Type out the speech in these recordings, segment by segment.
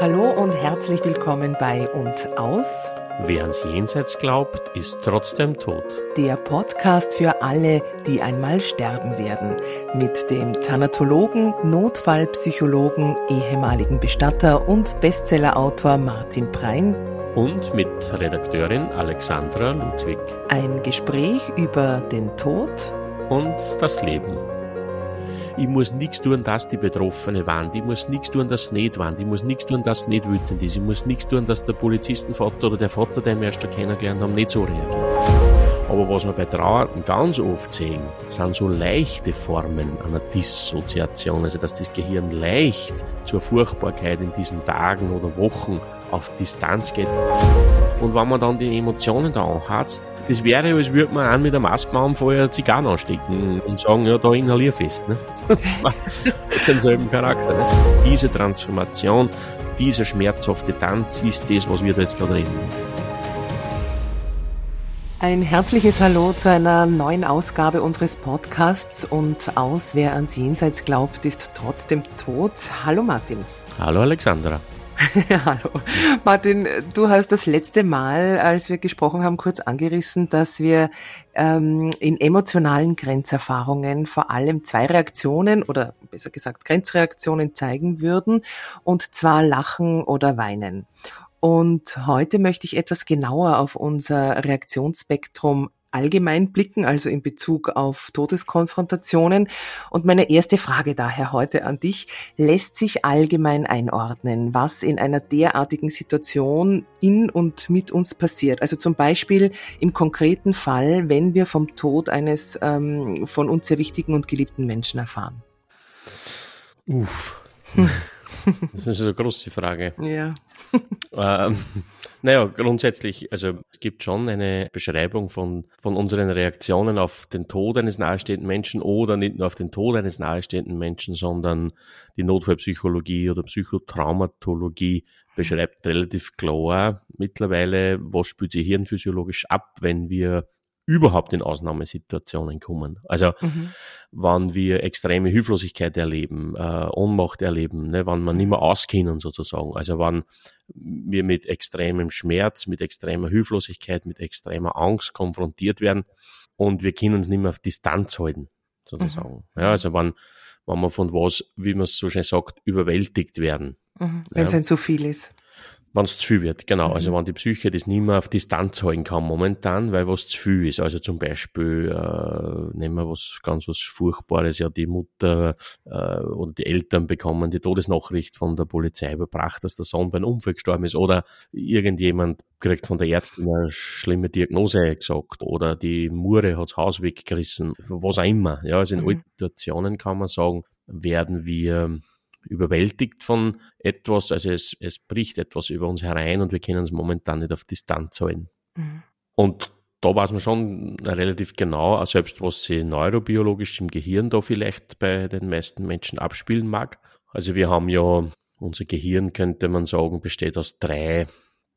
Hallo und herzlich willkommen bei Und Aus. Wer ans Jenseits glaubt, ist trotzdem tot. Der Podcast für alle, die einmal sterben werden. Mit dem Thanatologen, Notfallpsychologen, ehemaligen Bestatter und Bestsellerautor Martin Prein. Und mit Redakteurin Alexandra Ludwig. Ein Gespräch über den Tod und das Leben. Ich muss nichts tun, dass die Betroffene waren. Ich muss nichts tun, dass nicht waren. Ich muss nichts tun, dass nicht wütend ist. Ich muss nichts tun, dass der Polizistenvater oder der Vater, den wir erst kennengelernt haben, nicht so reagiert. Aber was wir bei Trauernden ganz oft sehen, sind so leichte Formen einer Dissoziation, also dass das Gehirn leicht zur Furchtbarkeit in diesen Tagen oder Wochen auf Distanz geht. Und wenn man dann die Emotionen da anhatzt, das wäre, als würde man an mit einem Asthmaanfall Zigarren anstecken und sagen, ja, da inhalier fest. Ne? Das hat denselben Charakter. Ne? Diese Transformation, dieser schmerzhafte Tanz ist das, was wir da jetzt gerade reden. Ein herzliches Hallo zu einer neuen Ausgabe unseres Podcasts und aus, wer ans Jenseits glaubt, ist trotzdem tot. Hallo Martin. Hallo Alexandra. Hallo. Martin, du hast das letzte Mal, als wir gesprochen haben, kurz angerissen, dass wir ähm, in emotionalen Grenzerfahrungen vor allem zwei Reaktionen oder besser gesagt Grenzreaktionen zeigen würden, und zwar Lachen oder Weinen. Und heute möchte ich etwas genauer auf unser Reaktionsspektrum allgemein blicken, also in Bezug auf Todeskonfrontationen. Und meine erste Frage daher heute an dich, lässt sich allgemein einordnen, was in einer derartigen Situation in und mit uns passiert? Also zum Beispiel im konkreten Fall, wenn wir vom Tod eines ähm, von uns sehr wichtigen und geliebten Menschen erfahren. Uff. Das ist eine große Frage. Ja. ähm, naja, grundsätzlich, also es gibt schon eine Beschreibung von, von unseren Reaktionen auf den Tod eines nahestehenden Menschen oder nicht nur auf den Tod eines nahestehenden Menschen, sondern die Notfallpsychologie oder Psychotraumatologie beschreibt relativ klar mittlerweile, was spielt sich hirnphysiologisch ab, wenn wir überhaupt in Ausnahmesituationen kommen. Also mhm. wann wir extreme Hilflosigkeit erleben, äh, Ohnmacht erleben, ne, wann man nicht mehr auskennen sozusagen. Also wann wir mit extremem Schmerz, mit extremer Hilflosigkeit, mit extremer Angst konfrontiert werden und wir können uns nicht mehr auf Distanz halten, sozusagen. Mhm. Ja, also wann, wann wir von was, wie man es so schön sagt, überwältigt werden. Mhm. Wenn es ja. ein zu viel ist. Wenn es zu viel wird, genau. Also mhm. Also wenn die Psyche das nicht mehr auf Distanz halten kann momentan, weil was zu viel ist. Also zum Beispiel, äh, nehmen wir was ganz was Furchtbares, ja die Mutter äh, oder die Eltern bekommen die Todesnachricht von der Polizei überbracht, dass der Sohn bei einem Unfall gestorben ist oder irgendjemand kriegt von der Ärztin eine schlimme Diagnose gesagt oder die Mure hat's Haus weggerissen, was auch immer. Ja, also in mhm. allen Situationen kann man sagen, werden wir überwältigt von etwas, also es, es bricht etwas über uns herein und wir können es momentan nicht auf Distanz halten. Mhm. Und da weiß man schon relativ genau, selbst was sich neurobiologisch im Gehirn da vielleicht bei den meisten Menschen abspielen mag. Also wir haben ja, unser Gehirn könnte man sagen, besteht aus drei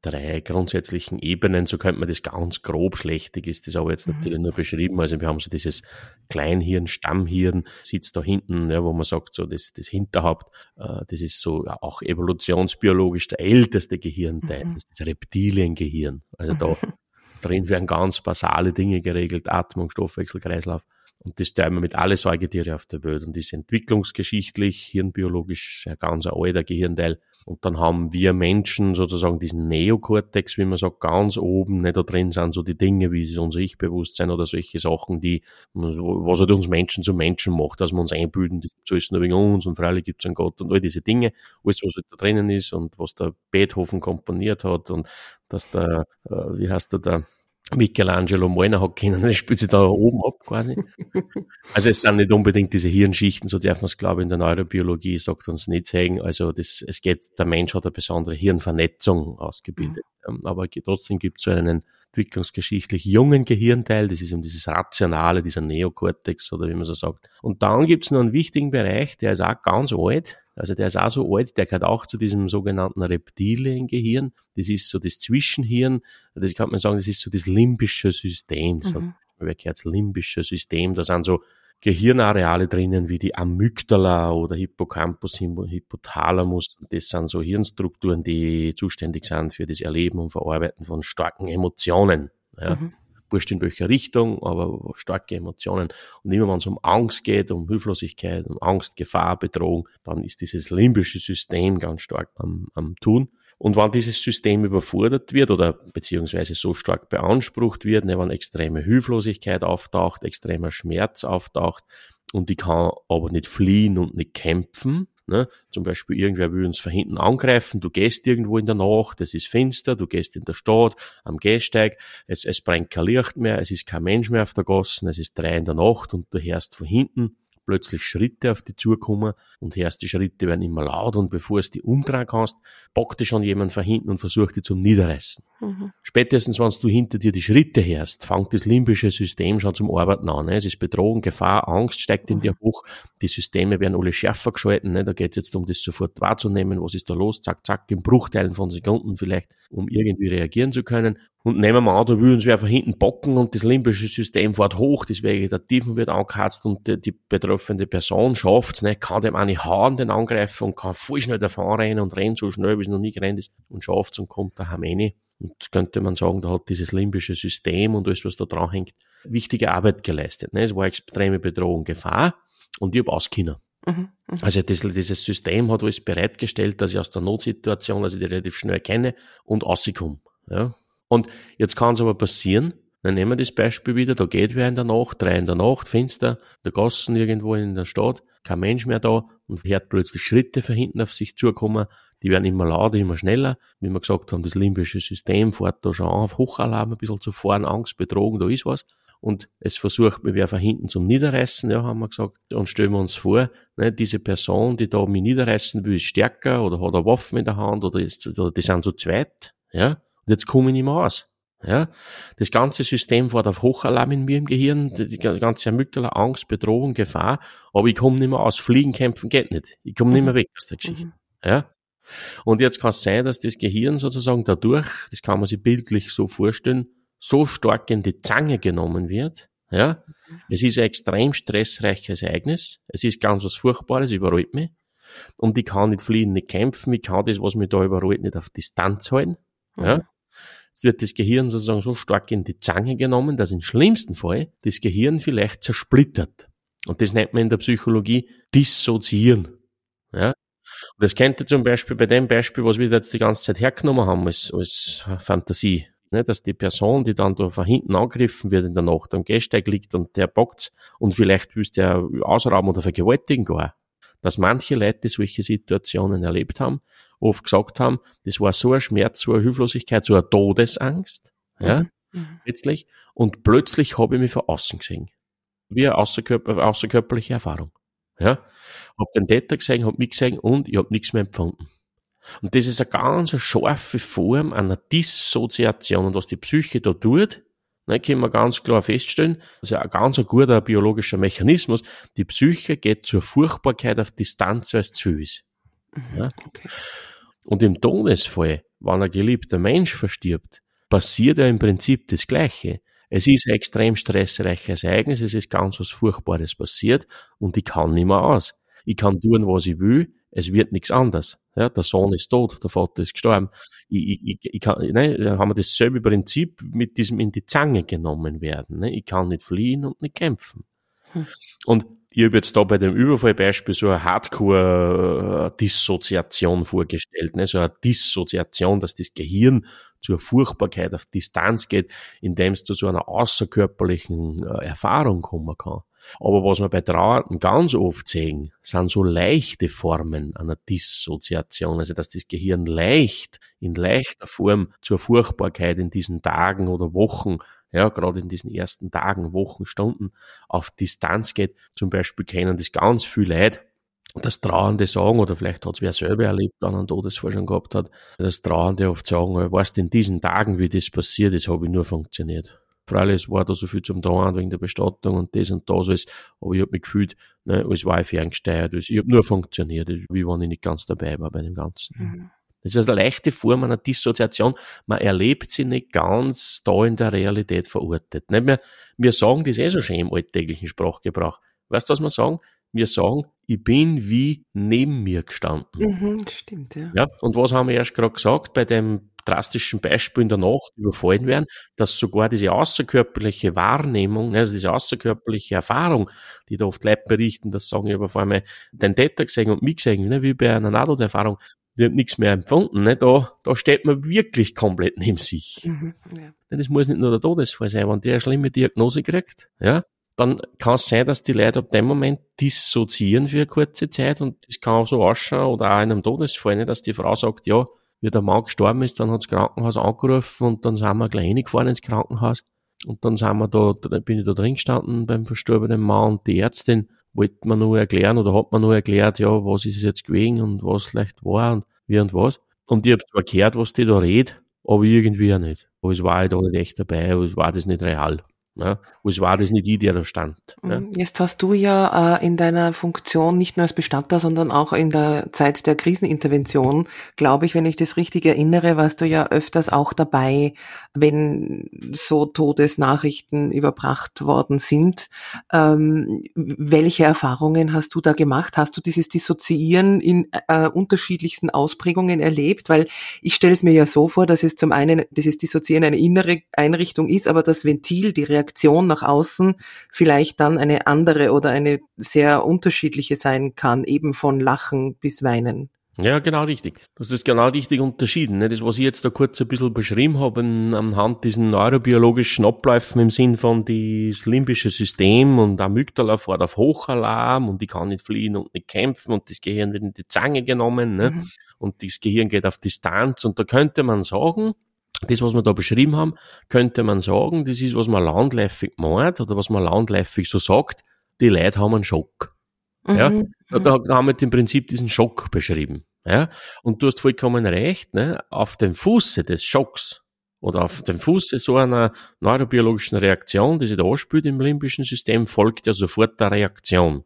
drei grundsätzlichen Ebenen, so könnte man das ganz grob schlechtig ist das aber jetzt mhm. natürlich nur beschrieben. Also wir haben so dieses Kleinhirn, Stammhirn, sitzt da hinten, ja, wo man sagt, so das, das Hinterhaupt, äh, das ist so ja, auch evolutionsbiologisch der älteste Gehirnteil, mhm. das ist das Reptiliengehirn. Also da drin werden ganz basale Dinge geregelt, Atmung, Stoffwechsel, Kreislauf. Und das teilen wir mit alle Säugetiere auf der Welt. Und das ist entwicklungsgeschichtlich, hirnbiologisch ein ganz alter Gehirnteil. Und dann haben wir Menschen sozusagen diesen Neokortex, wie man sagt, ganz oben. Ne, da drin sind so die Dinge wie unser Ich-Bewusstsein oder solche Sachen, die, was halt uns Menschen zu Menschen macht, dass wir uns einbilden, gibt es nur wegen uns und freilich gibt es einen Gott und all diese Dinge. Alles, was halt da drinnen ist und was der Beethoven komponiert hat und dass der, äh, wie heißt der, der Michelangelo malen hat können, das spielt sich da oben ab quasi. Also es sind nicht unbedingt diese Hirnschichten, so darf man es glaube ich in der Neurobiologie sagt uns nicht sagen. Also das, es geht, der Mensch hat eine besondere Hirnvernetzung ausgebildet. Mhm. Aber trotzdem gibt es so einen entwicklungsgeschichtlich jungen Gehirnteil, das ist eben dieses Rationale, dieser Neokortex oder wie man so sagt. Und dann gibt es noch einen wichtigen Bereich, der ist auch ganz alt, also der ist auch so alt, der gehört auch zu diesem sogenannten Reptiliengehirn. Das ist so das Zwischenhirn. Das kann man sagen, das ist so das limbische System. Mhm. manchmal wer gehört, das limbische System, da sind so Gehirnareale drinnen wie die Amygdala oder Hippocampus, Hypothalamus. Das sind so Hirnstrukturen, die zuständig sind für das Erleben und Verarbeiten von starken Emotionen. Ja. Mhm. Wurscht in welcher Richtung, aber starke Emotionen. Und immer wenn es um Angst geht, um Hilflosigkeit, um Angst, Gefahr, Bedrohung, dann ist dieses limbische System ganz stark am, am Tun. Und wenn dieses System überfordert wird oder beziehungsweise so stark beansprucht wird, ne, wenn extreme Hilflosigkeit auftaucht, extremer Schmerz auftaucht und ich kann aber nicht fliehen und nicht kämpfen, Ne? Zum Beispiel irgendwer will uns von hinten angreifen, du gehst irgendwo in der Nacht, es ist finster, du gehst in der Stadt, am Gehsteig, es, es brennt kein Licht mehr, es ist kein Mensch mehr auf der Gasse, es ist drei in der Nacht und du hörst von hinten plötzlich Schritte auf die zukommen und hörst, die Schritte werden immer laut und bevor es die umdrehen kannst, packt dir schon jemand von hinten und versucht die zum Niederreißen. Mhm. Spätestens, wenn du hinter dir die Schritte hörst, fängt das limbische System schon zum Arbeiten an. Ne? Es ist Bedrohung, Gefahr, Angst steigt in mhm. dir hoch. Die Systeme werden alle schärfer geschalten. Ne? Da geht es jetzt um das sofort wahrzunehmen. Was ist da los? Zack, zack, in Bruchteilen von Sekunden vielleicht, um irgendwie reagieren zu können. Und nehmen wir an, da will uns wer von hinten bocken und das limbische System fährt hoch, das Vegetativen wird angeheizt und die, die betreffende Person schafft es, ne, kann dem auch nicht hauen, den Angreifer, und kann voll schnell davon rennen und rennt so schnell, wie es noch nie gerannt ist und schafft es und kommt daheim rein. Und könnte man sagen, da hat dieses limbische System und alles, was da dran hängt, wichtige Arbeit geleistet. Ne? Es war extreme Bedrohung, Gefahr und ich habe ausgekommen. Mhm, mhm, also das, dieses System hat alles bereitgestellt, dass ich aus der Notsituation, also die relativ schnell kenne und rauskomme. Ja? Und jetzt kann es aber passieren, dann nehmen wir das Beispiel wieder, da geht wer in der Nacht, drei in der Nacht, finster, der Gassen irgendwo in der Stadt, kein Mensch mehr da und hört plötzlich Schritte von hinten auf sich zukommen, die werden immer lauter, immer schneller. Wie wir gesagt haben, das limbische System fährt da schon auf Hochalarm ein bisschen zu fahren, Angst, Bedrohung, da ist was. Und es versucht mir wer von hinten zum Niederreißen, ja, haben wir gesagt. Und stellen wir uns vor, ne, diese Person, die da mich niederreißen will, ist stärker oder hat eine Waffe in der Hand oder, ist, oder die sind zu zweit, ja. Und jetzt komme ich nicht mehr aus. Ja, das ganze System fährt auf Hochalarm in mir im Gehirn, die ganze Amygdala, Angst, Bedrohung, Gefahr, aber ich komme nicht mehr aus. Fliegen, kämpfen geht nicht. Ich komme nicht mehr weg aus der Geschichte. Mhm. Ja. Und jetzt kann es sein, dass das Gehirn sozusagen dadurch, das kann man sich bildlich so vorstellen, so stark in die Zange genommen wird. Ja. Mhm. Es ist ein extrem stressreiches Ereignis. Es ist ganz was Furchtbares, überrollt mich. Und ich kann nicht fliehen, nicht kämpfen. Ich kann das, was mich da überrollt, nicht auf Distanz halten. Ja. Mhm wird das Gehirn sozusagen so stark in die Zange genommen, dass im schlimmsten Fall das Gehirn vielleicht zersplittert. Und das nennt man in der Psychologie dissoziieren. Ja? Und das könnte zum Beispiel bei dem Beispiel, was wir jetzt die ganze Zeit hergenommen haben als, als Fantasie, ne, dass die Person, die dann da von hinten angegriffen wird in der Nacht am Gehsteig liegt und der bockt's und vielleicht willst der ausrauben oder vergewaltigen gar. Dass manche Leute solche Situationen erlebt haben oft gesagt haben, das war so ein Schmerz, so eine Hilflosigkeit, so eine Todesangst, ja, mhm. mhm. letztlich. Und plötzlich habe ich mich von außen gesehen. Wie eine außerkörper, außerkörperliche Erfahrung. Ja. Hab den Täter gesehen, hab mich gesehen und ich hab nichts mehr empfunden. Und das ist eine ganz scharfe Form einer Dissoziation. Und was die Psyche da tut, ne, können wir ganz klar feststellen, das ist ein ganz guter biologischer Mechanismus. Die Psyche geht zur Furchtbarkeit auf Distanz, weil es zu viel ist. Mhm, ja? Okay. Und im Todesfall, wenn ein geliebter Mensch verstirbt, passiert ja im Prinzip das Gleiche. Es ist ein extrem stressreiches Ereignis, es ist ganz was Furchtbares passiert und ich kann nicht mehr aus. Ich kann tun, was ich will, es wird nichts anderes. Ja, der Sohn ist tot, der Vater ist gestorben. Ich, ich, ich kann, ne, haben wir dasselbe Prinzip mit diesem in die Zange genommen werden. Ne? Ich kann nicht fliehen und nicht kämpfen. Hm. Und ich habe jetzt da bei dem Überfallbeispiel so eine Hardcore-Dissoziation vorgestellt, ne? so eine Dissoziation, dass das Gehirn zur Furchtbarkeit auf Distanz geht, indem es zu so einer außerkörperlichen äh, Erfahrung kommen kann. Aber was wir bei Trauernden ganz oft sehen, sind so leichte Formen einer Dissoziation, also dass das Gehirn leicht, in leichter Form zur Furchtbarkeit in diesen Tagen oder Wochen, ja, gerade in diesen ersten Tagen, Wochen, Stunden auf Distanz geht. Zum Beispiel kennen das ganz viel Leute, das Trauernde sagen, oder vielleicht hat es wer selber erlebt, dann einen schon gehabt hat, das Trauernde oft sagen, weißt in diesen Tagen, wie das passiert ist, habe ich nur funktioniert. Freilich, es war da so viel zum Dauern wegen der Bestattung und das und das alles, aber ich habe mich gefühlt, ne, als war ich ferngesteuert, also ich habe nur funktioniert, wie wenn ich nicht ganz dabei war bei dem Ganzen. Mhm. Das ist eine leichte Form einer Dissoziation. Man erlebt sie nicht ganz da in der Realität verortet. Nicht mehr, wir sagen das eh so schön im alltäglichen Sprachgebrauch. Weißt du, was wir sagen? Wir sagen, ich bin wie neben mir gestanden. Mhm, stimmt, ja. ja. Und was haben wir erst gerade gesagt bei dem drastischen Beispiel in der Nacht überfallen werden, dass sogar diese außerkörperliche Wahrnehmung, also diese außerkörperliche Erfahrung, die da oft Leute berichten, das sagen ich aber vor allem den Täter gesehen und mich gesehen, ne, wie bei einer Nahtoderfahrung, die hat nichts mehr empfunden. Ne? Da, da steht man wirklich komplett neben sich. Mhm, ja. Das muss nicht nur der Todesfall sein, wenn der eine schlimme Diagnose kriegt, ja, dann kann es sein, dass die Leute ab dem Moment dissoziieren für eine kurze Zeit und das kann auch so ausschauen oder auch in einem Todesfall, ne, dass die Frau sagt, ja, wie der Mann gestorben ist, dann hat das Krankenhaus angerufen und dann sind wir gleich reingefahren ins Krankenhaus und dann sind wir da, bin ich da drin gestanden beim verstorbenen Mann und die Ärztin wollte mir nur erklären oder hat mir nur erklärt, ja, was ist es jetzt gewesen und was vielleicht war und wie und was. Und ich habe zwar gehört, was die da redet, aber irgendwie ja nicht. Aber es war halt auch nicht echt dabei, aber es war das nicht real. Ne? Es war das nicht die, der da stand. Ne? Mhm. Jetzt hast du ja äh, in deiner Funktion nicht nur als Bestatter, sondern auch in der Zeit der Krisenintervention, glaube ich, wenn ich das richtig erinnere, warst du ja öfters auch dabei, wenn so Todesnachrichten überbracht worden sind. Ähm, welche Erfahrungen hast du da gemacht? Hast du dieses Dissoziieren in äh, unterschiedlichsten Ausprägungen erlebt? Weil ich stelle es mir ja so vor, dass es zum einen dieses Dissoziieren eine innere Einrichtung ist, aber das Ventil, die Reaktion nach außen vielleicht dann eine andere oder eine sehr unterschiedliche sein kann, eben von Lachen bis Weinen. Ja, genau richtig. Das genau richtig unterschieden. Ne? Das, was ich jetzt da kurz ein bisschen beschrieben habe, anhand diesen neurobiologischen Abläufen im Sinn von das limbische System und Amygdala fährt auf Hochalarm und die kann nicht fliehen und nicht kämpfen und das Gehirn wird in die Zange genommen ne? Mhm. und das Gehirn geht auf Distanz und da könnte man sagen, das, was wir da beschrieben haben, könnte man sagen, das ist, was man landläufig meint oder was man landläufig so sagt, die Leute haben einen Schock. Mhm. Ja, da, da haben wir im Prinzip diesen Schock beschrieben. Ja, und du hast vollkommen recht, ne? auf dem Fuße des Schocks oder auf dem Fuße so einer neurobiologischen Reaktion, die sich da anspült im limbischen System, folgt ja sofort der Reaktion.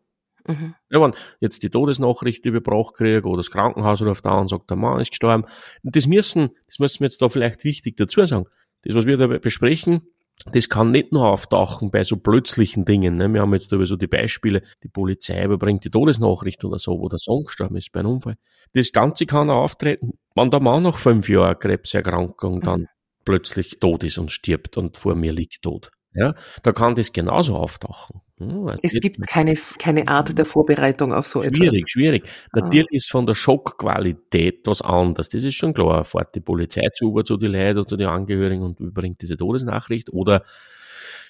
Mhm. Ja, wenn jetzt die Todesnachricht überbracht kriege oder das Krankenhaus ruft da und sagt, der Mann ist gestorben. das müssen, das müssen wir jetzt da vielleicht wichtig dazu sagen. Das, was wir da besprechen, das kann nicht nur auftauchen bei so plötzlichen Dingen. Ne? Wir haben jetzt da so die Beispiele, die Polizei überbringt die Todesnachricht oder so, wo der Sohn gestorben ist bei einem Unfall. Das Ganze kann auch auftreten, wenn der Mann nach fünf Jahren Krebserkrankung dann mhm. plötzlich tot ist und stirbt und vor mir liegt tot. Ja, da kann das genauso auftauchen. Hm, es gibt keine, keine Art der Vorbereitung auf so etwas. Schwierig, schwierig. Ah. Natürlich ist von der Schockqualität was anderes. Das ist schon klar. Fährt die Polizei zu, zu die Leute oder zu den Angehörigen und überbringt diese Todesnachricht oder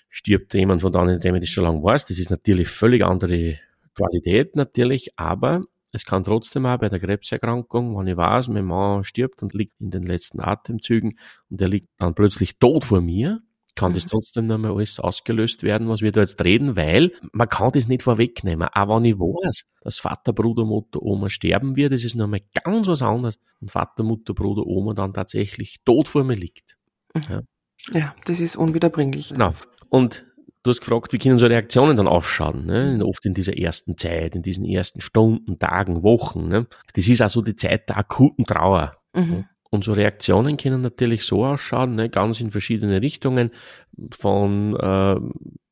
stirbt jemand von denen, dem ich das schon lange weiß. Das ist natürlich völlig andere Qualität natürlich, aber es kann trotzdem auch bei der Krebserkrankung, wenn ich weiß, mein Mann stirbt und liegt in den letzten Atemzügen und er liegt dann plötzlich tot vor mir, kann das mhm. trotzdem nochmal alles ausgelöst werden, was wir da jetzt reden, weil man kann das nicht vorwegnehmen. Auch wenn ich weiß, dass Vater, Bruder, Mutter, Oma sterben wird, das ist nochmal ganz was anderes, wenn Vater, Mutter, Bruder, Oma dann tatsächlich tot vor mir liegt. Mhm. Ja, ja das ist unwiederbringlich. Genau. Und du hast gefragt, wie können so Reaktionen dann ausschauen, ne? oft in dieser ersten Zeit, in diesen ersten Stunden, Tagen, Wochen. Ne? Das ist also die Zeit der akuten Trauer. Mhm. Unsere Reaktionen können natürlich so ausschauen, ne, ganz in verschiedene Richtungen, von äh,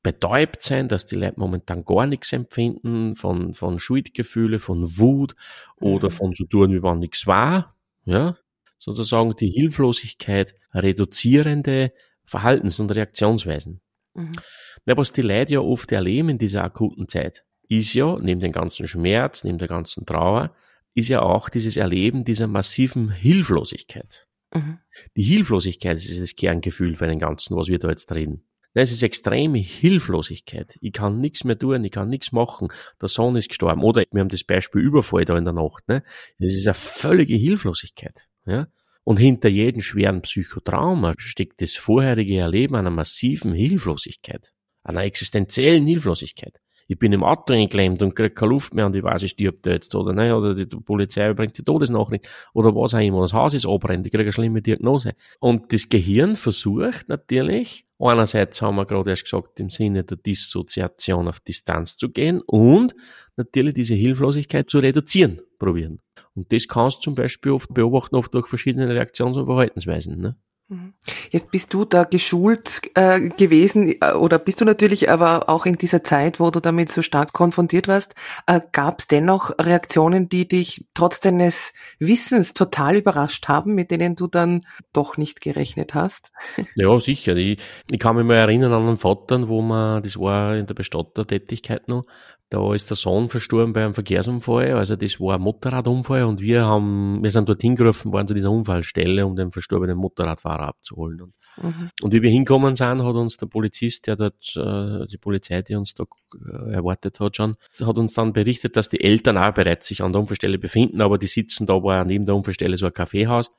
betäubt sein, dass die Leute momentan gar nichts empfinden, von, von Schuldgefühle, von Wut oder mhm. von so tun, wie wenn nichts war, ja, sozusagen die Hilflosigkeit reduzierende Verhaltens- und Reaktionsweisen. Mhm. Ja, was die Leute ja oft erleben in dieser akuten Zeit, ist ja, neben dem ganzen Schmerz, neben der ganzen Trauer, ist ja auch dieses Erleben dieser massiven Hilflosigkeit. Mhm. Die Hilflosigkeit ist das Kerngefühl für den Ganzen, was wir da jetzt reden. Es ist extreme Hilflosigkeit. Ich kann nichts mehr tun, ich kann nichts machen. Der Sohn ist gestorben. Oder wir haben das Beispiel Überfall da in der Nacht. Ne? Das ist eine völlige Hilflosigkeit. Ja? Und hinter jedem schweren Psychotrauma steckt das vorherige Erleben einer massiven Hilflosigkeit, einer existenziellen Hilflosigkeit ich bin im Auto eingeklemmt und krieg keine Luft mehr und ich weiß, ich stirb da jetzt, oder ne, oder die Polizei bringt die Todesnachricht, oder was auch immer, das Haus ist abbrennt, ich kriege eine schlimme Diagnose. Und das Gehirn versucht natürlich, einerseits haben wir gerade erst gesagt, im Sinne der Dissoziation auf Distanz zu gehen und natürlich diese Hilflosigkeit zu reduzieren probieren. Und das kannst du zum Beispiel oft beobachten, oft durch verschiedene Reaktions- und Verhaltensweisen. Ne? Mhm. Jetzt bist du da geschult äh, gewesen äh, oder bist du natürlich aber auch in dieser Zeit, wo du damit so stark konfrontiert warst, äh, gab es dennoch Reaktionen, die dich trotz deines Wissens total überrascht haben, mit denen du dann doch nicht gerechnet hast? Ja, sicher. Ich, ich kann mich mal erinnern an einen Vater, wo man, das war in der Bestattertätigkeit noch, da ist der Sohn verstorben bei einem Verkehrsunfall. Also das war ein Motorradunfall und wir haben, wir sind dort hingerufen worden zu dieser Unfallstelle, um den verstorbenen Motorradfahrer abzuholen. Und, mhm. und wie wir hinkommen sind, hat uns der Polizist, der dort, äh, die Polizei, die uns da äh, erwartet hat schon, hat uns dann berichtet, dass die Eltern auch bereits sich an der Unfallstelle befinden, aber die sitzen da war neben der Unfallstelle so ein Kaffeehaus.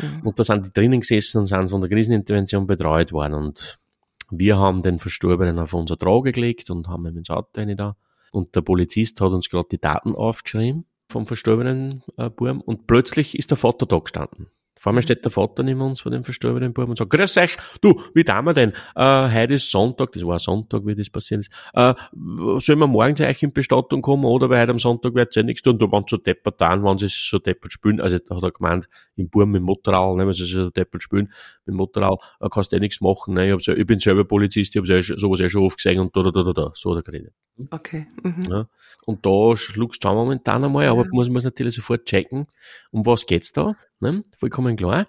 Mhm. Und da sind die drinnen gesessen und sind von der Krisenintervention betreut worden. Und wir haben den Verstorbenen auf unser Trage gelegt und haben ihn ins Auto rein da. Und der Polizist hat uns gerade die Daten aufgeschrieben vom verstorbenen äh, Burm und plötzlich ist der Vater da gestanden. Vor mir steht der Vater neben uns von dem verstorbenen Buben und sagt, grüß euch, du, wie tun wir denn? Äh, heute ist Sonntag, das war Sonntag, wie das passiert ist. Äh, sollen wir morgen zu euch in Bestattung kommen oder weil heute am Sonntag wird ja nichts tun? Da waren so deppert an, wenn sie so deppert spielen. Also da hat er gemeint, im Buben mit Motorrad, ne, wenn sie so deppert spielen, mit Motorrad, äh, kannst du eh nichts machen. Ne? Ich, hab's, ich bin selber Polizist, ich habe sowas eh schon oft gesehen und da, da, da, da, da. So hat er geredet. Okay. Mhm. Ja. Und da schluckst du momentan einmal, aber ja. muss man natürlich sofort checken, um was geht's da? Ne? Vollkommen klar.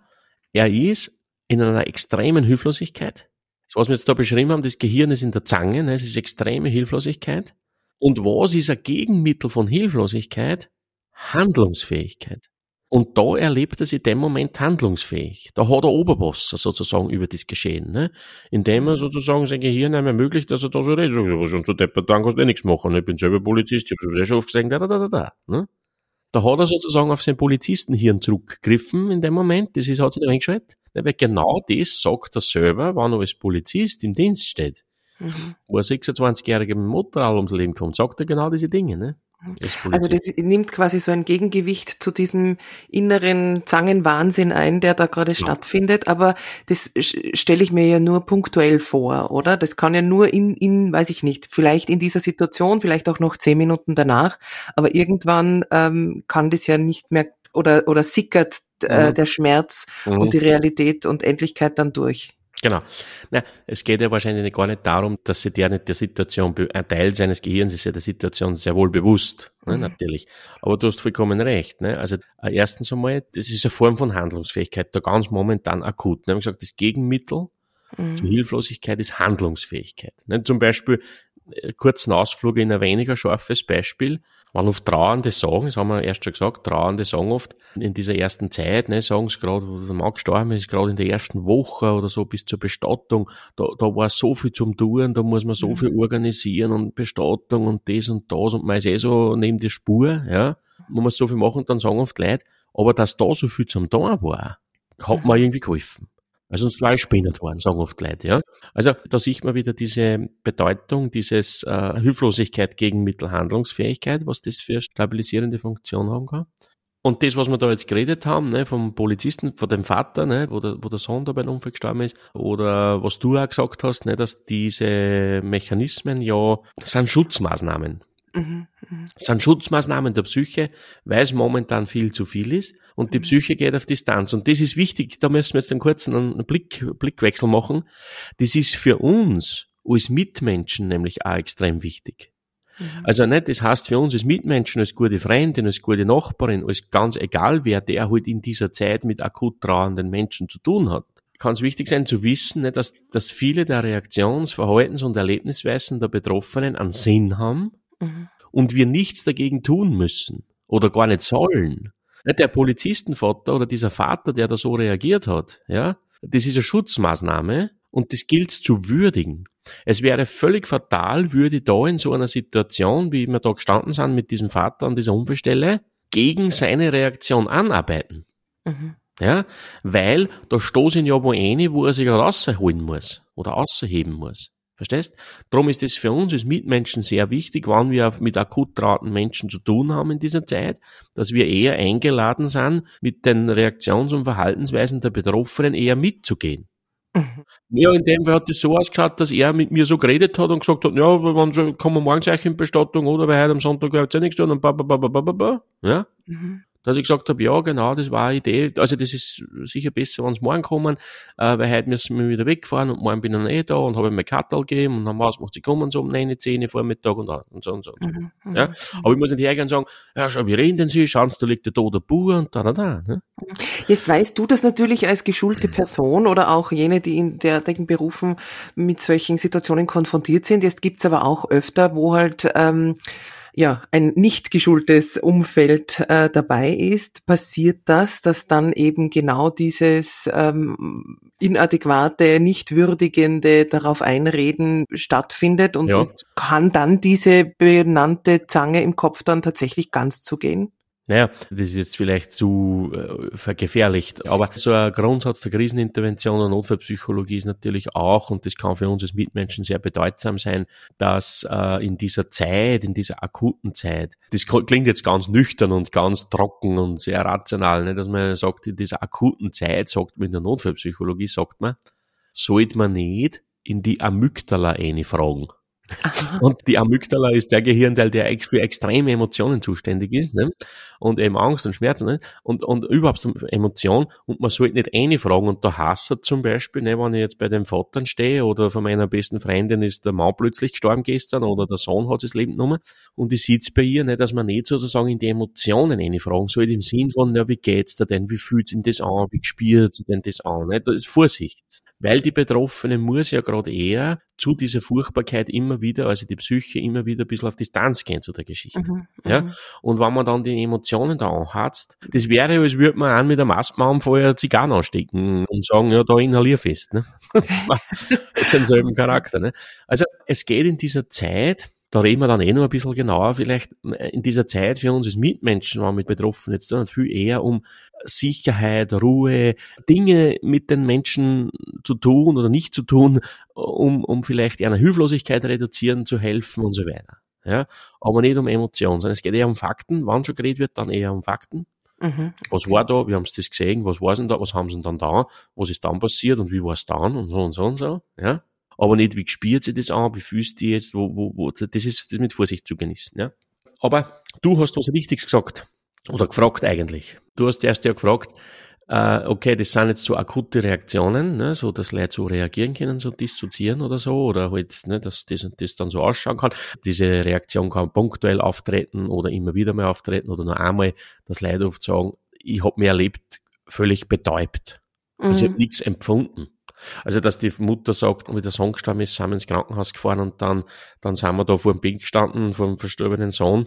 Er ist in einer extremen Hilflosigkeit. Das, was wir jetzt da beschrieben haben, das Gehirn ist in der Zange, ne? es ist extreme Hilflosigkeit. Und was ist ein Gegenmittel von Hilflosigkeit? Handlungsfähigkeit. Und da erlebt er sich in dem Moment handlungsfähig. Da hat er Oberwasser sozusagen über das Geschehen, ne? Indem er sozusagen sein Gehirn einem ermöglicht, dass er da so redet, und so deppert, dann kannst du eh nichts machen. Ich bin selber Polizist, ich habe es schon oft gesagt, da, da, da, da, ne? Da hat er sozusagen auf sein Polizistenhirn zurückgegriffen in dem Moment. Das ist, hat sich da eingeschaltet. Weil genau das sagt er selber, wenn er als Polizist im Dienst steht. Mhm. Wo ein 26-Jähriger mit dem Motorrad ums Leben kommt, sagt er genau diese Dinge. Ne? Also das nimmt quasi so ein Gegengewicht zu diesem inneren Zangenwahnsinn ein, der da gerade ja. stattfindet. Aber das stelle ich mir ja nur punktuell vor, oder? Das kann ja nur in, in, weiß ich nicht, vielleicht in dieser Situation, vielleicht auch noch zehn Minuten danach. Aber irgendwann ähm, kann das ja nicht mehr oder oder sickert äh, mhm. der Schmerz mhm. und die Realität und Endlichkeit dann durch. Genau. Na, es geht ja wahrscheinlich gar nicht darum, dass sich der nicht der Situation, ein Teil seines Gehirns ist ja der Situation sehr wohl bewusst, ne, mhm. natürlich. Aber du hast vollkommen recht. Ne? Also äh, erstens einmal, das ist eine Form von Handlungsfähigkeit, da ganz momentan akut. Ne? Wir haben gesagt, das Gegenmittel mhm. zur Hilflosigkeit ist Handlungsfähigkeit. Ne? Zum Beispiel, kurzen Ausflug in ein weniger scharfes Beispiel. Man oft trauernde sagen, das haben wir erst schon gesagt, trauernde sagen oft in dieser ersten Zeit, ne, sagen sie gerade, wo der Mann gestorben ist, gerade in der ersten Woche oder so bis zur Bestattung, da, da war so viel zum Tun, da muss man so mhm. viel organisieren und Bestattung und das und das und man ist eh so neben der Spur, ja, man muss so viel machen und dann sagen oft Leute, aber dass da so viel zum Tun war, hat mir irgendwie geholfen. Also uns war spinnert worden, sagen oft Leute, ja. Also da sieht man wieder diese Bedeutung, dieses äh, Hilflosigkeit gegen Mittelhandlungsfähigkeit, was das für stabilisierende Funktion haben kann. Und das, was wir da jetzt geredet haben, ne, vom Polizisten, von dem Vater, ne, wo, der, wo der Sohn da bei einem Unfall gestorben ist, oder was du auch gesagt hast, ne, dass diese Mechanismen ja, das sind Schutzmaßnahmen. Mhm, mh. Das sind Schutzmaßnahmen der Psyche, weil es momentan viel zu viel ist und die mhm. Psyche geht auf Distanz. Und das ist wichtig, da müssen wir jetzt einen kurzen einen Blick, Blickwechsel machen. Das ist für uns als Mitmenschen nämlich auch extrem wichtig. Mhm. Also nicht, das heißt für uns als Mitmenschen, als gute Freundin, als gute Nachbarin, als ganz egal wer, der halt in dieser Zeit mit akut trauernden Menschen zu tun hat kann es wichtig sein zu wissen, dass, dass viele der Reaktions-, Verhaltens- und Erlebnisweisen der Betroffenen einen Sinn haben mhm. und wir nichts dagegen tun müssen oder gar nicht sollen. Der Polizistenvater oder dieser Vater, der da so reagiert hat, ja, das ist eine Schutzmaßnahme und das gilt zu würdigen. Es wäre völlig fatal, würde da in so einer Situation, wie wir da gestanden sind mit diesem Vater an dieser Unfallstelle, gegen seine Reaktion anarbeiten. Mhm. Ja, weil da stoßen ja wo eine, wo er sich rausholen muss oder rausheben muss. Verstehst? Darum ist es für uns als Mitmenschen sehr wichtig, wann wir mit akut trauten Menschen zu tun haben in dieser Zeit, dass wir eher eingeladen sind, mit den Reaktions- und Verhaltensweisen der Betroffenen eher mitzugehen. Mhm. Ja, in dem Fall hat es so ausgeschaut, dass er mit mir so geredet hat und gesagt hat, ja, wann kommen wir morgen gleich in Bestattung oder weil heute am Sonntag gehört ja nichts tun und ba, ba, ba, ba, ba, ba, ja. Mhm. Dass ich gesagt habe, ja, genau, das war eine Idee. Also das ist sicher besser, wenn sie morgen kommen, äh, weil heute müssen wir wieder wegfahren und morgen bin ich noch eh da und habe mir Kattel gegeben und dann was macht sie kommen so um 9, 10 Vormittag und, und so und so. Und so. Mhm, mhm, ja? Mhm. Aber ich muss nicht hergehen und sagen, ja, schau, wie reden denn sie? Schauen Sie, da liegt der tote Bauer und da, da, da. Ne? Jetzt weißt du das natürlich als geschulte Person oder auch jene, die in derartigen Berufen mit solchen Situationen konfrontiert sind. Jetzt gibt's aber auch öfter, wo halt ähm, ja, ein nicht geschultes Umfeld äh, dabei ist, passiert das, dass dann eben genau dieses ähm, inadäquate, nicht würdigende darauf einreden stattfindet und, ja. und kann dann diese benannte Zange im Kopf dann tatsächlich ganz zugehen? Naja, das ist jetzt vielleicht zu äh, vergefährlicht, aber so ein Grundsatz der Krisenintervention und Notfallpsychologie ist natürlich auch, und das kann für uns als Mitmenschen sehr bedeutsam sein, dass äh, in dieser Zeit, in dieser akuten Zeit, das klingt jetzt ganz nüchtern und ganz trocken und sehr rational, ne, dass man sagt, in dieser akuten Zeit, sagt man in der Notfallpsychologie, sagt man, sollte man nicht in die Amygdala eine fragen. Und die Amygdala ist der Gehirnteil, der für extreme Emotionen zuständig ist, ne? Und eben Angst und Schmerzen, ne? und, und überhaupt Emotion, und man sollte nicht eine fragen, und da hasst zum Beispiel, ne, wenn ich jetzt bei den Vatern stehe, oder von meiner besten Freundin ist der Mann plötzlich gestorben gestern, oder der Sohn hat das Leben genommen, und ich sitze bei ihr, ne, dass man nicht sozusagen in die Emotionen eine fragen sollte, im Sinn von, ja, wie geht's dir denn, wie fühlt sich das an, wie spürt sich denn das an, ne? das ist Vorsicht weil die Betroffene muss ja gerade eher zu dieser Furchtbarkeit immer wieder, also die Psyche immer wieder ein bisschen auf Distanz gehen zu der Geschichte. Mhm, ja? Mhm. Und wenn man dann die Emotionen da anhatzt, das wäre, als würde man an mit einem Astmann vorher Zigarren anstecken und sagen, ja, da inhalier fest. Ne? Das war denselben Charakter. Ne? Also es geht in dieser Zeit, da reden wir dann eh noch ein bisschen genauer, vielleicht in dieser Zeit für uns als Mitmenschen, waren mit betroffen jetzt dann viel eher um Sicherheit, Ruhe, Dinge mit den Menschen zu tun oder nicht zu tun, um, um vielleicht einer Hilflosigkeit reduzieren zu helfen und so weiter. Ja, aber nicht um Emotionen, sondern es geht eher um Fakten. Wann schon geredet wird, dann eher um Fakten. Mhm. Was war da? Wie haben sie das gesehen? Was war denn da? Was haben sie denn dann da? Was ist dann passiert und wie war es dann? Und so und so und so. Ja aber nicht, wie gespielt sie das an, wie fühlst du jetzt, wo, wo, wo, das ist, das mit Vorsicht zu genießen, ja. Aber du hast was Wichtiges gesagt. Oder gefragt eigentlich. Du hast erst ja gefragt, äh, okay, das sind jetzt so akute Reaktionen, ne, so dass Leute so reagieren können, so dissoziieren oder so, oder halt, ne, dass das und das dann so ausschauen kann. Diese Reaktion kann punktuell auftreten oder immer wieder mal auftreten oder nur einmal, dass Leute oft sagen, ich habe mir erlebt, völlig betäubt. Mhm. Also ich habe nichts empfunden. Also, dass die Mutter sagt, wie der Sohn gestorben ist, sind wir ins Krankenhaus gefahren und dann, dann sind wir da vor dem Bild gestanden, vor dem verstorbenen Sohn.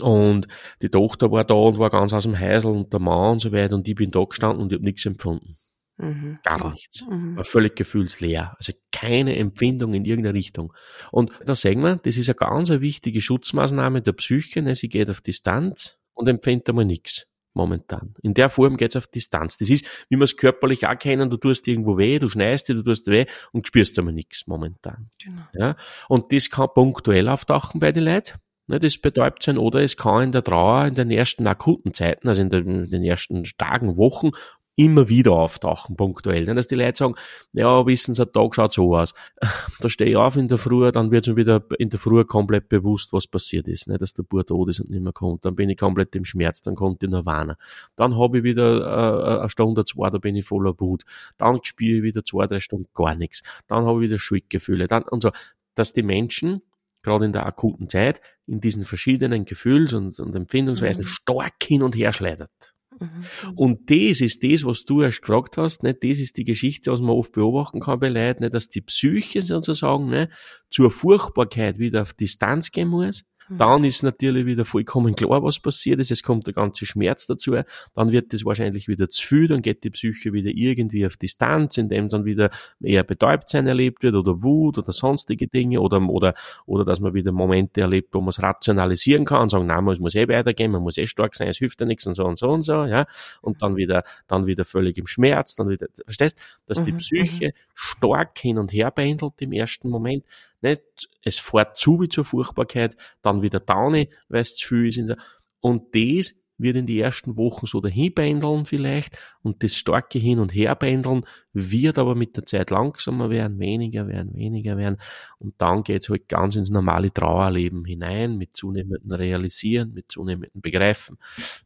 Und die Tochter war da und war ganz aus dem Heisel und der Mann und so weiter und ich bin da gestanden und ich habe nichts empfunden. Mhm. Gar nichts. Mhm. War völlig gefühlsleer. Also keine Empfindung in irgendeiner Richtung. Und da sehen wir, das ist eine ganz wichtige Schutzmaßnahme der Psyche. Ne? Sie geht auf Distanz und empfindet einmal nichts momentan. In der Form geht's auf Distanz. Das ist, wie wir es körperlich auch kennen, du tust irgendwo weh, du schneist dir, du tust weh und spürst aber nichts momentan. Genau. Ja? Und das kann punktuell auftauchen bei den Leuten. Ne, das betäubt sein, oder es kann in der Trauer, in den ersten akuten Zeiten, also in den, in den ersten starken Wochen immer wieder auftauchen, punktuell. Nicht, dass die Leute sagen, ja, wissen Sie, der Tag schaut so aus. Da stehe ich auf in der Früh, dann wird mir wieder in der Früh komplett bewusst, was passiert ist, nicht, dass der Bub tot ist und nicht mehr kommt. Dann bin ich komplett im Schmerz, dann kommt die Nirvana. Dann habe ich wieder äh, eine Stunde, zwei, da bin ich voller Wut. Dann spiele ich wieder zwei, drei Stunden gar nichts. Dann habe ich wieder Schuldgefühle. Dann, und so, dass die Menschen gerade in der akuten Zeit, in diesen verschiedenen Gefühls- und, und Empfindungsweisen mhm. stark hin und her schleudert. Mhm. Und das ist das, was du erst gefragt hast, nicht? Das ist die Geschichte, was man oft beobachten kann bei Leuten, nicht? dass die Psyche sozusagen nicht? zur Furchtbarkeit wieder auf Distanz gehen muss dann ist natürlich wieder vollkommen klar, was passiert ist. Es kommt der ganze Schmerz dazu. Dann wird das wahrscheinlich wieder zu viel. Dann geht die Psyche wieder irgendwie auf Distanz, indem dann wieder eher Betäubtsein erlebt wird oder Wut oder sonstige Dinge oder, oder, oder dass man wieder Momente erlebt, wo man es rationalisieren kann und sagen, nein, es muss eh weitergehen, man muss eh stark sein, es hilft ja nichts und so und so und so, ja. Und dann wieder, dann wieder völlig im Schmerz, dann wieder, verstehst, dass die mhm, Psyche mhm. stark hin und her pendelt im ersten Moment nicht? Es fährt zu wie zur Furchtbarkeit, dann wieder down, weil es zu viel ist. Und das wird in die ersten Wochen so dahin pendeln vielleicht und das starke Hin- und Herpendeln wird aber mit der Zeit langsamer werden, weniger werden, weniger werden und dann geht's halt ganz ins normale Trauerleben hinein mit zunehmendem Realisieren, mit zunehmendem Begreifen,